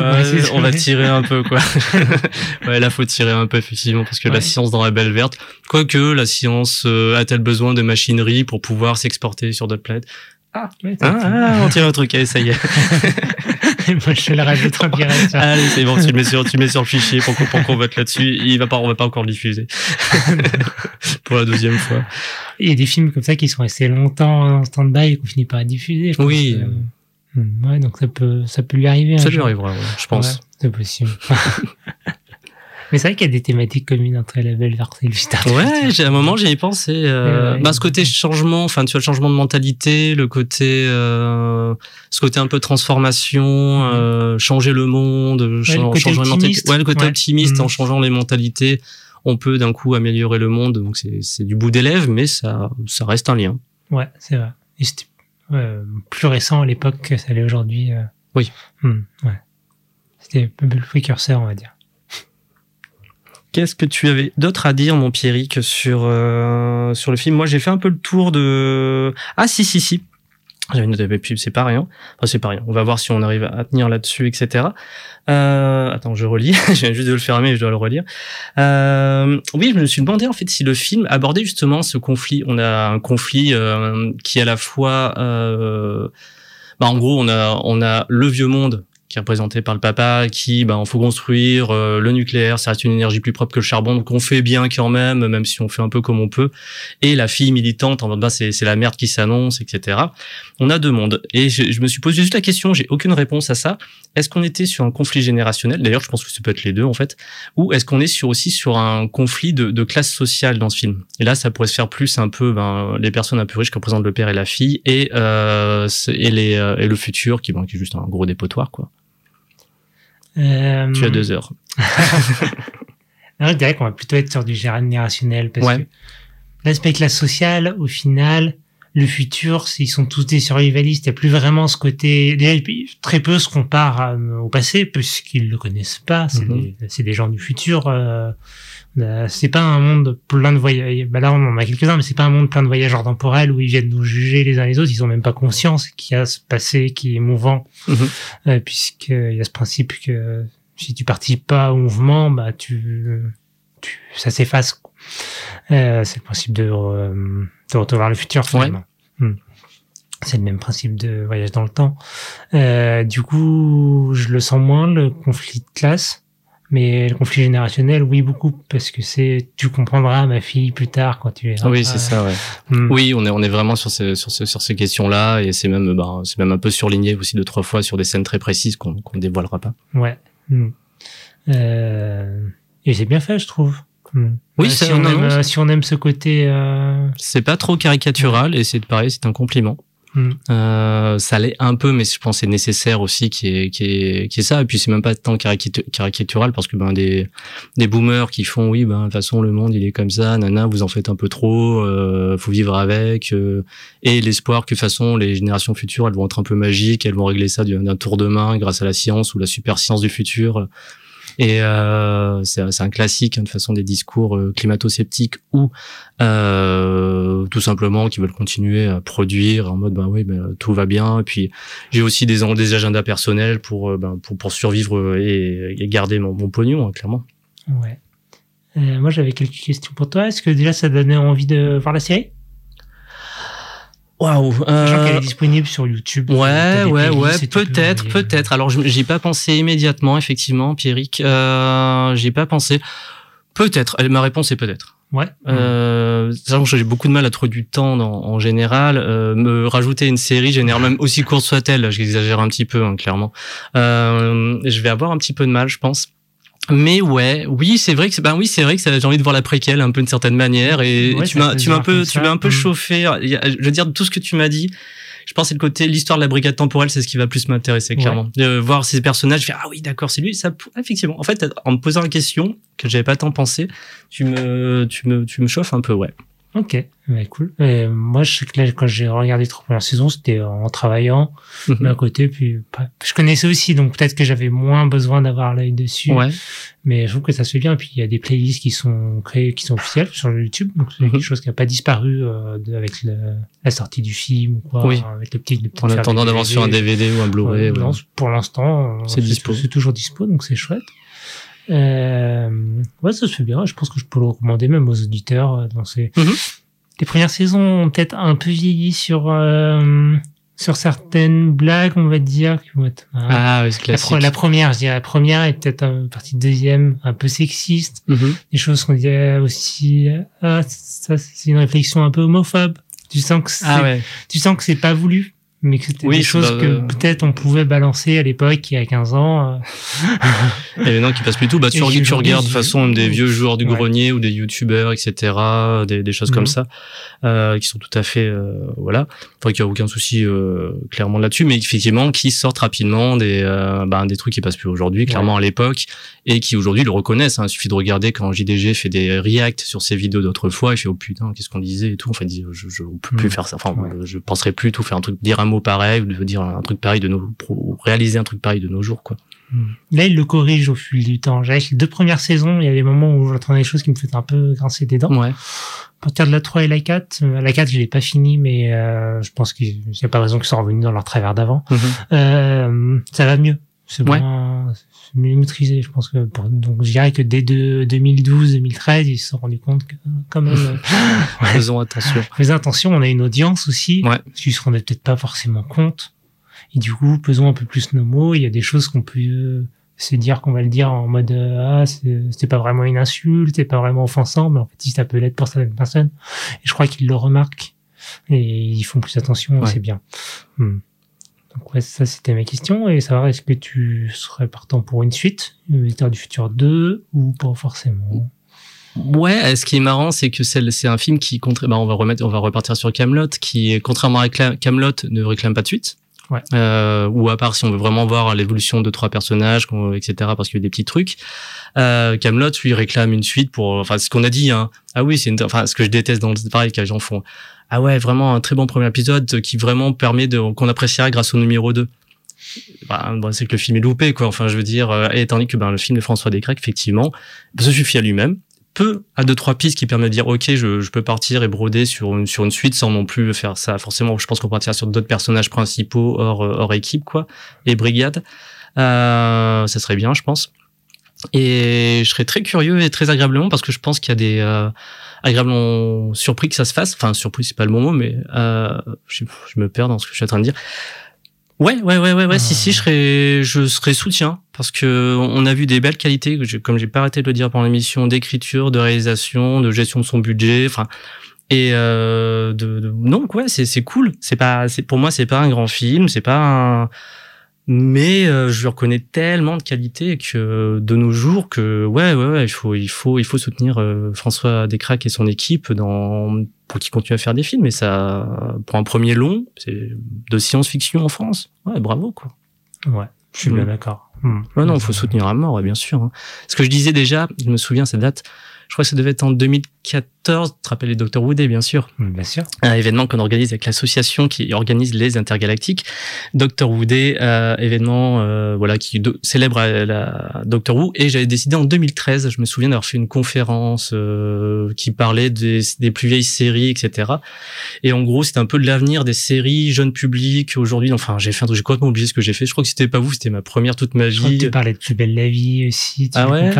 on va tirer un peu quoi. [LAUGHS] [LAUGHS] ouais, là faut tirer un peu effectivement parce que la science dans la belle verte. Quoique la science euh, a-t-elle besoin de machinerie pour pouvoir s'exporter sur d'autres planètes? Ah, ouais, ah, ah, on tire un truc, allez ça y est. Moi, je le rajoute en direct. ça. Allez c'est bon, tu le mets sur, tu le mets sur le fichier pour qu'on pour qu'on vote là-dessus. Il va pas, on va pas encore le diffuser [LAUGHS] pour la deuxième fois. Il y a des films comme ça qui sont restés longtemps en stand-by et qu'on finit par diffuser. je Oui. que- Hmm, Ouais, donc ça peut, ça peut lui arriver. Ça lui jour. arrivera, ouais, je pense. Ouais, c'est possible. [LAUGHS] Mais c'est vrai qu'il y a des thématiques communes entre la belle et le du Ouais, j'ai à un moment j'ai y pensé. Euh, Ouais, ouais. bah, ce côté changement, enfin tu vois le changement de mentalité, le côté, euh, ce côté un peu transformation, euh, changer le monde, cha- le côté changer les mentalités. optimiste. Ouais, le côté Ouais. optimiste en changeant les mentalités, on peut d'un coup améliorer le monde. Donc c'est c'est du bout des lèvres, mais ça ça reste un lien. Ouais, c'est vrai. Et c'était euh, plus récent à l'époque que ça l'est aujourd'hui. euh. Oui. Hmm, ouais. C'était un peu le précurseur, on va dire. Qu'est-ce que tu avais d'autre à dire, mon Pierrick, sur euh, sur le film? Moi, j'ai fait un peu le tour de. Ah si si si. J'avais note de pub, c'est pas rien. Enfin, c'est pas rien. On va voir si on arrive à tenir là-dessus, etc. Euh, attends, je relis. [LAUGHS] je viens juste de le fermer, je dois le relire. Euh, oui, je me suis demandé en fait si le film abordait justement ce conflit. On a un conflit euh, qui est à la fois euh, bah, en gros, on a, on a le vieux monde qui représenté par le papa, qui, bah, on faut construire euh, le nucléaire, ça reste une énergie plus propre que le charbon, donc on fait bien quand même, même si on fait un peu comme on peut. Et la fille militante, en mode, bah, c'est, la merde qui s'annonce, etc. On a deux mondes. Et je, je me suis posé juste la question, j'ai aucune réponse à ça. Est-ce qu'on était sur un conflit générationnel? D'ailleurs, je pense que ça peut être les deux, en fait. Ou est-ce qu'on est sur aussi sur un conflit de, de classe sociale dans ce film? Et là, ça pourrait se faire plus un peu, ben, les personnes un peu riches qui représentent le père et la fille, et, euh, et, les, euh, et le futur, qui, bon, qui est juste un gros dépotoir, quoi. Euh, Tu as deux heures. [LAUGHS] non, je dirais qu'on va plutôt être sur du générationnel parce Ouais. que l'aspect classe sociale, au final, le futur, ils sont tous des survivalistes. Il n'y a plus vraiment ce côté. Déjà, très peu se comparent à- au passé puisqu'ils le connaissent pas. C'est Mhm. des, c'est des gens du futur. Euh, euh, c'est pas un monde plein de voyages. Bah là, on en a quelques-uns, mais c'est pas un monde plein de voyageurs temporels où ils viennent nous juger les uns les autres. Ils ont même pas conscience qu'il y a ce passé qui est mouvant, Mhm. euh, puisqu'il y a ce principe que si tu participes pas au mouvement, bah tu, tu ça s'efface. Euh, c'est le principe de, euh, de retour vers le futur finalement. Hmm. C'est le même principe de voyage dans le temps. Euh, du coup, je le sens moins le conflit de classe, mais le conflit générationnel, oui beaucoup, parce que c'est tu comprendras ma fille plus tard quand tu es. Oui, c'est ça, ouais. Hmm. Oui, on est, on est vraiment sur, ces, sur, ce- sur ces questions-là, et c'est même, ben, c'est même un peu surligné aussi deux, trois fois sur des scènes très précises qu'on qu'on dévoilera pas. Ouais. Hmm. Euh, et c'est bien fait, je trouve. Hmm. Oui, Euh, si, on non, aime, non, euh, si on aime ce côté. Euh... C'est pas trop caricatural, et c'est pareil, c'est un compliment. Hmm. Euh, ça l'est un peu, mais je pense c'est nécessaire aussi qui est, qui est, qui est ça. Et puis c'est même pas tant caricatu- caricatural parce que ben des, des boomers qui font oui, ben de toute façon le monde il est comme ça, nana, vous en faites un peu trop, euh, faut vivre avec. euh, et l'espoir que de toute façon les générations futures elles vont être un peu magiques, elles vont régler ça du- d'un tour de main grâce à la science ou la super science du futur. Et euh, c'est un classique hein, de façon des discours euh, climato-sceptiques ou euh, tout simplement qui veulent continuer à produire en mode bah oui ben, tout va bien et puis j'ai aussi des des agendas personnels pour euh, ben, pour, pour survivre et, et garder mon, mon pognon hein, clairement Ouais. Euh, moi, j'avais quelques questions pour toi. Est-ce que déjà ça donnait envie de voir la série? Waouh Sachant qu'elle euh, est disponible sur YouTube. Ouais, des ouais, ouais, peut-être, envoyer- peut-être. Alors, je- j'y ai pas pensé immédiatement, effectivement, Pierrick. Euh, j'y ai pas pensé. Peut-être. Euh, Ma réponse est peut-être. Ouais. Euh, j'ai beaucoup de mal à trouver du temps dans- en général. Euh, me rajouter une série génère même aussi courte soit-elle. là, J'exagère un petit peu, hein, clairement. Euh, je vais avoir un petit peu de mal, je pense. Mais ouais, oui, c'est vrai que ben oui, c'est vrai que j'ai envie de voir la préquelle un peu d'une certaine manière et Ouais, tu m'as tu m'as un peu tu m'as un peu Mm. chauffé. Je veux dire tout ce que tu m'as dit. Je pense que c'est le côté l'histoire de la brigade temporelle, c'est ce qui va plus m'intéresser clairement. De voir ces personnages, je fais ah oui d'accord c'est lui. Ça pour- effectivement. En fait, en me posant la question que j'avais pas tant pensé, tu me tu me tu me chauffes un peu ouais. Ok, ouais, cool. Et moi, je sais que là, quand j'ai regardé les trois premières saisons, c'était en travaillant, mais à côté, puis je connaissais aussi, donc peut-être que j'avais moins besoin d'avoir l'œil dessus. Ouais. Mais je trouve que ça se fait bien. Et puis il y a des playlists qui sont créées, qui sont officielles sur YouTube, donc c'est Mhm. quelque chose qui n'a pas disparu euh, avec le- la sortie du film ou quoi, Oui. avec le petit. le petit En attendant d'avoir sur un DVD ou un Blu-ray. Ouais. non, pour l'instant, euh, C'est dispo. C'est toujours dispo, donc c'est chouette. Euh, ouais, ça se fait bien. Je pense que je peux le recommander même aux auditeurs. euh, Dans ces... Mhm. Les premières saisons ont peut-être un peu vieilli sur euh, sur certaines blagues, on va dire. Qui vont être, hein. Ah oui, c'est la, la première, je dirais la première est peut-être un partie deuxième un peu sexiste. Mhm. Des choses qu'on dirait aussi. euh, Ah, ça c'est une réflexion un peu homophobe. Tu sens que c'est Ah ouais. tu sens que c'est pas voulu, mais que c'était Oui, des je- choses bah, que euh, peut-être on pouvait balancer à l'époque, il y a 15 ans. euh. [LAUGHS] Et maintenant qui passe plus tout, bah tu, tu regardes de toute je- façon des vieux joueurs du Ouais. grenier ou des youtubeurs, etc., des, des choses Mhm. comme ça, euh, qui sont tout à fait, euh, voilà. Enfin, qu'il n'y a aucun souci euh, clairement là-dessus, mais effectivement qui sortent rapidement des, bah, des trucs qui passent plus aujourd'hui, clairement à l'époque, et qui aujourd'hui le reconnaissent. Hein. Il suffit de regarder quand JDG fait des reacts sur ses vidéos d'autrefois, il fait oh putain, qu'est-ce qu'on disait et tout. Enfin, dit, je, je on peut plus Mhm. faire ça. Enfin, Ouais. je penserais plus tout faire un truc, dire un mot pareil ou de dire un truc pareil de nos, pro- réaliser un truc pareil de nos jours, quoi. Là, il le corrige au fil du temps. J'avais les deux premières saisons, il y a des moments où j'entendais des choses qui me faisaient un peu grincer des dents. Ouais. À partir de la 3 et la 4, euh, la 4, je l'ai pas fini, mais euh, je pense qu'il n'y a pas de raison qu'ils soient revenus dans leur travers d'avant. Mhm. Euh, ça va mieux. C'est Ouais. moins- c'est mieux maîtrisé, je pense que pour, donc je dirais que dès de 2012-2013, ils se sont rendus compte que quand même, [LAUGHS] euh, Faisons attention. [LAUGHS] Fais attention, on a une audience aussi. Ouais. Ils se rendaient peut-être pas forcément compte. Et du coup, pesons un peu plus nos mots. Il y a des choses qu'on peut euh, se dire qu'on va le dire en mode euh, ah c'est- c'était pas vraiment une insulte, c'est pas vraiment offensant, mais en fait si ça peut l'être pour certaines personnes. Et je crois qu'ils le remarquent et ils font plus attention. Ouais. C'est bien. Hmm. Donc ouais, ça c'était ma question et savoir est-ce que tu serais partant pour une suite, Visiteur du futur 2 ou pas forcément? Ouais, euh, ce qui est marrant, c'est que c'est un film qui, contra- bah, on va remettre, on va repartir sur Camelot, qui, contrairement à Camelot, ne réclame pas de suite. Ouais. Euh, ou à part si on veut vraiment voir l'évolution de trois personnages, etc., parce qu'il y a des petits trucs. Euh, Camelot, lui, réclame une suite pour, enfin, ce qu'on a dit. Hein. Ah oui, c'est, une- enfin, ce que je déteste dans le pareil les gens font. Ah ouais, vraiment un très bon premier épisode qui vraiment permet de qu'on appréciera grâce au numéro 2 bah, bon, c'est que le film est loupé, quoi. Enfin, je veux dire, euh, et donné que ben, le film de François Descraques, effectivement, se suffit à lui-même, peu à deux trois pistes qui permettent de dire, ok, je, je peux partir et broder sur une sur une suite sans non plus faire ça. Forcément, je pense qu'on partira sur d'autres personnages principaux hors euh, hors équipe, quoi, et brigade. Euh, ça serait bien, je pense. Et je serais très curieux et très agréablement parce que je pense qu'il y a des euh, agréablement surpris que ça se fasse. Enfin, surpris, c'est pas le bon mot, mais euh, je, je me perds dans ce que je suis en train de dire. Ouais, ouais, ouais, ouais, ouais. Si, si, je serais, je serais soutien parce que on a vu des belles qualités, comme j'ai pas arrêté de le dire pendant l'émission, d'écriture, de réalisation, de gestion de son budget, enfin. Et euh, de, de- non, ouais, c'est c'est cool. C'est pas, c'est pour moi, c'est pas un grand film, c'est pas un. Mais euh, je lui reconnais tellement de qualités que de nos jours que ouais, ouais, ouais, il faut, il faut, il faut soutenir euh, François Descraques et son équipe dans pour qu'il continue à faire des films. Et ça, pour un premier long, c'est de science-fiction en France. Ouais, bravo quoi. Ouais, je suis Mm. bien d'accord. Hmm. Ouais, non, faut soutenir à mort, ouais, bien sûr. hein. Ce que je disais déjà, je me souviens cette date. Je crois que ça devait être en 2014. Tu te rappelles les Dr Wooday, bien sûr. Bien sûr. Un événement qu'on organise avec l'association qui organise les intergalactiques. Dr Wooday, euh, événement, euh, voilà, qui célèbre euh, la Dr Who. Et j'avais décidé en 2013, je me souviens d'avoir fait une conférence euh, qui parlait des, des plus vieilles séries, etc. Et en gros, c'était un peu de l'avenir des séries jeunes publics aujourd'hui. Enfin, j'ai fait un truc, j'ai complètement oublié ce que j'ai fait. Je crois que c'était pas vous, c'était ma première toute ma Je crois que vie. tu parlais de plus belle la vie aussi. Tu Ah ouais?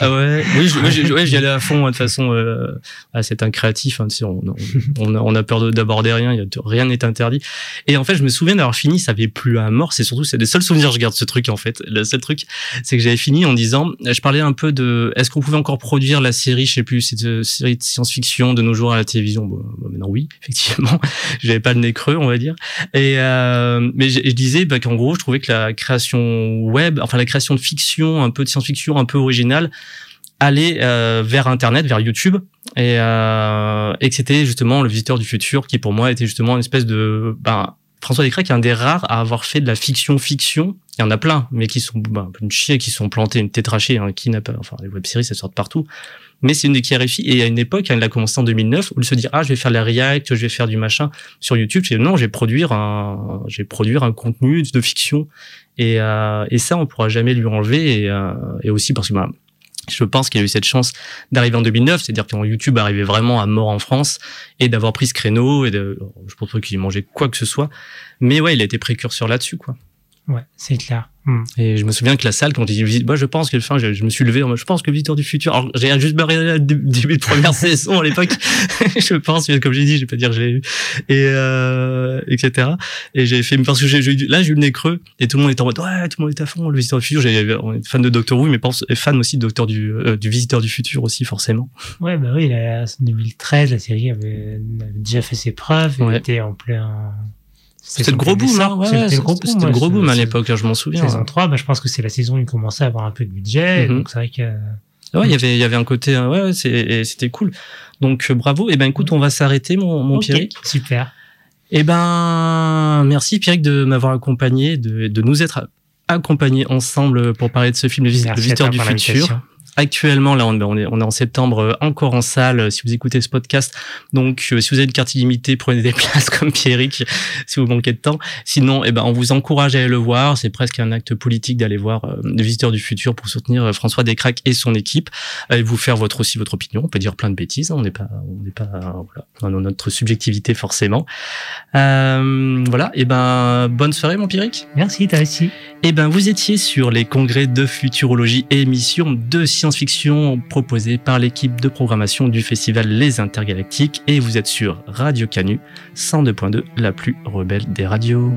Ah ouais? Oui, ouais, ouais, j'y allais à fond, hein, de toute façon. Euh, ah, c'est un créatif, hein, on, on, a, peur de- d'aborder rien, rien n'est interdit. Et en fait, je me souviens d'avoir fini, ça avait plus à mort, c'est surtout, c'est des seuls souvenirs que je garde ce truc, en fait. Le seul truc, c'est que j'avais fini en disant, je parlais un peu de, est-ce qu'on pouvait encore produire la série, je sais plus, cette euh, série de science-fiction de nos jours à la télévision? Bon, bah, maintenant, oui, [LAUGHS] effectivement. J'avais pas le nez creux, on va dire. Et euh, mais je, je disais bah, qu'en gros, je trouvais que la création web, enfin la création de fiction, un peu de science-fiction, un peu originale, allait euh, vers Internet, vers YouTube, et, euh, et que c'était justement le visiteur du futur qui pour moi était justement une espèce de ben, François Descraques est un des rares à avoir fait de la fiction-fiction. Il y en a plein, mais qui sont ben, une chier, qui sont plantés, une tétrachée, hein, qui n'a pas, enfin les web-séries ça sort partout. Mais c'est une des qui réussi. Et à une époque, elle a commencé en 2009, où il se dit ah je vais faire la React, je vais faire du machin sur YouTube. Je non, je vais produire un, je vais produire un contenu de fiction. Et, euh, et ça, on pourra jamais lui enlever. Et, euh, et aussi parce que ben, je pense qu'il a eu cette chance d'arriver en 2009, c'est-à-dire quand YouTube arrivait vraiment à mort en France et d'avoir pris ce créneau et de, je pense pas qu'il mangeait quoi que ce soit, mais ouais, il a été précurseur là-dessus, quoi. Ouais, c'est clair. Hmm. Et je me souviens que la salle, quand il dit visite, moi je pense que, enfin, je, je me suis levé, en je pense que Visiteur du futur, alors j'ai juste barré le dé- début de première [LAUGHS] saison à l'époque, [LAUGHS] je pense, comme j'ai dit, je vais pas dire que je l'ai eu, et euh, etc. Et j'ai fait, parce que j'ai, là j'ai eu le nez creux, et tout le monde était en mode, ouais, tout le monde est à fond, le Visiteur du futur, j'ai, on est fan de Doctor Who, mais pense, fan aussi de Docteur du, euh, du Visiteur du futur aussi, forcément. Ouais, bah oui, la, 2013, la série avait, avait déjà fait ses preuves. Elle Ouais. était en plein. C'était le gros boom, là, ouais, C'était le gros c'était le gros boom à l'époque, hein, je m'en souviens. Saison 3, bah, je pense que c'est la saison où il commençait à avoir un peu de budget. Mhm. Donc c'est vrai que. Ouais, il y avait, il y avait un côté, euh, ouais, c'était cool. Donc, euh, bravo. Et ben, écoute, on va s'arrêter, mon, mon Ok, Pierrick. Super. Eh ben, merci Pierrick de m'avoir accompagné, de, de nous être accompagnés ensemble pour parler de ce film, Le Vis- Le Merci à Visiteur toi du futur. Actuellement, là, on est, on est en septembre, euh, encore en salle, euh, si vous écoutez ce podcast. Donc, euh, si vous avez une carte illimitée, prenez des [LAUGHS] places comme Pierrick, si vous manquez de temps. Sinon, eh ben, on vous encourage à aller le voir. C'est presque un acte politique d'aller voir euh, Le Visiteur du futur pour soutenir François Descraques et son équipe. Et vous faire votre, aussi votre opinion. On peut dire plein de bêtises. hein. On n'est pas, on n'est pas, voilà. A notre subjectivité, forcément. Euh, voilà. Et ben, bonne soirée, mon Pierrick. Merci, toi aussi. Eh ben, vous étiez sur les congrès de futurologie et émissions de science-fiction proposées par l'équipe de programmation du festival Les Intergalactiques et vous êtes sur Radio Canu 102.2, la plus rebelle des radios.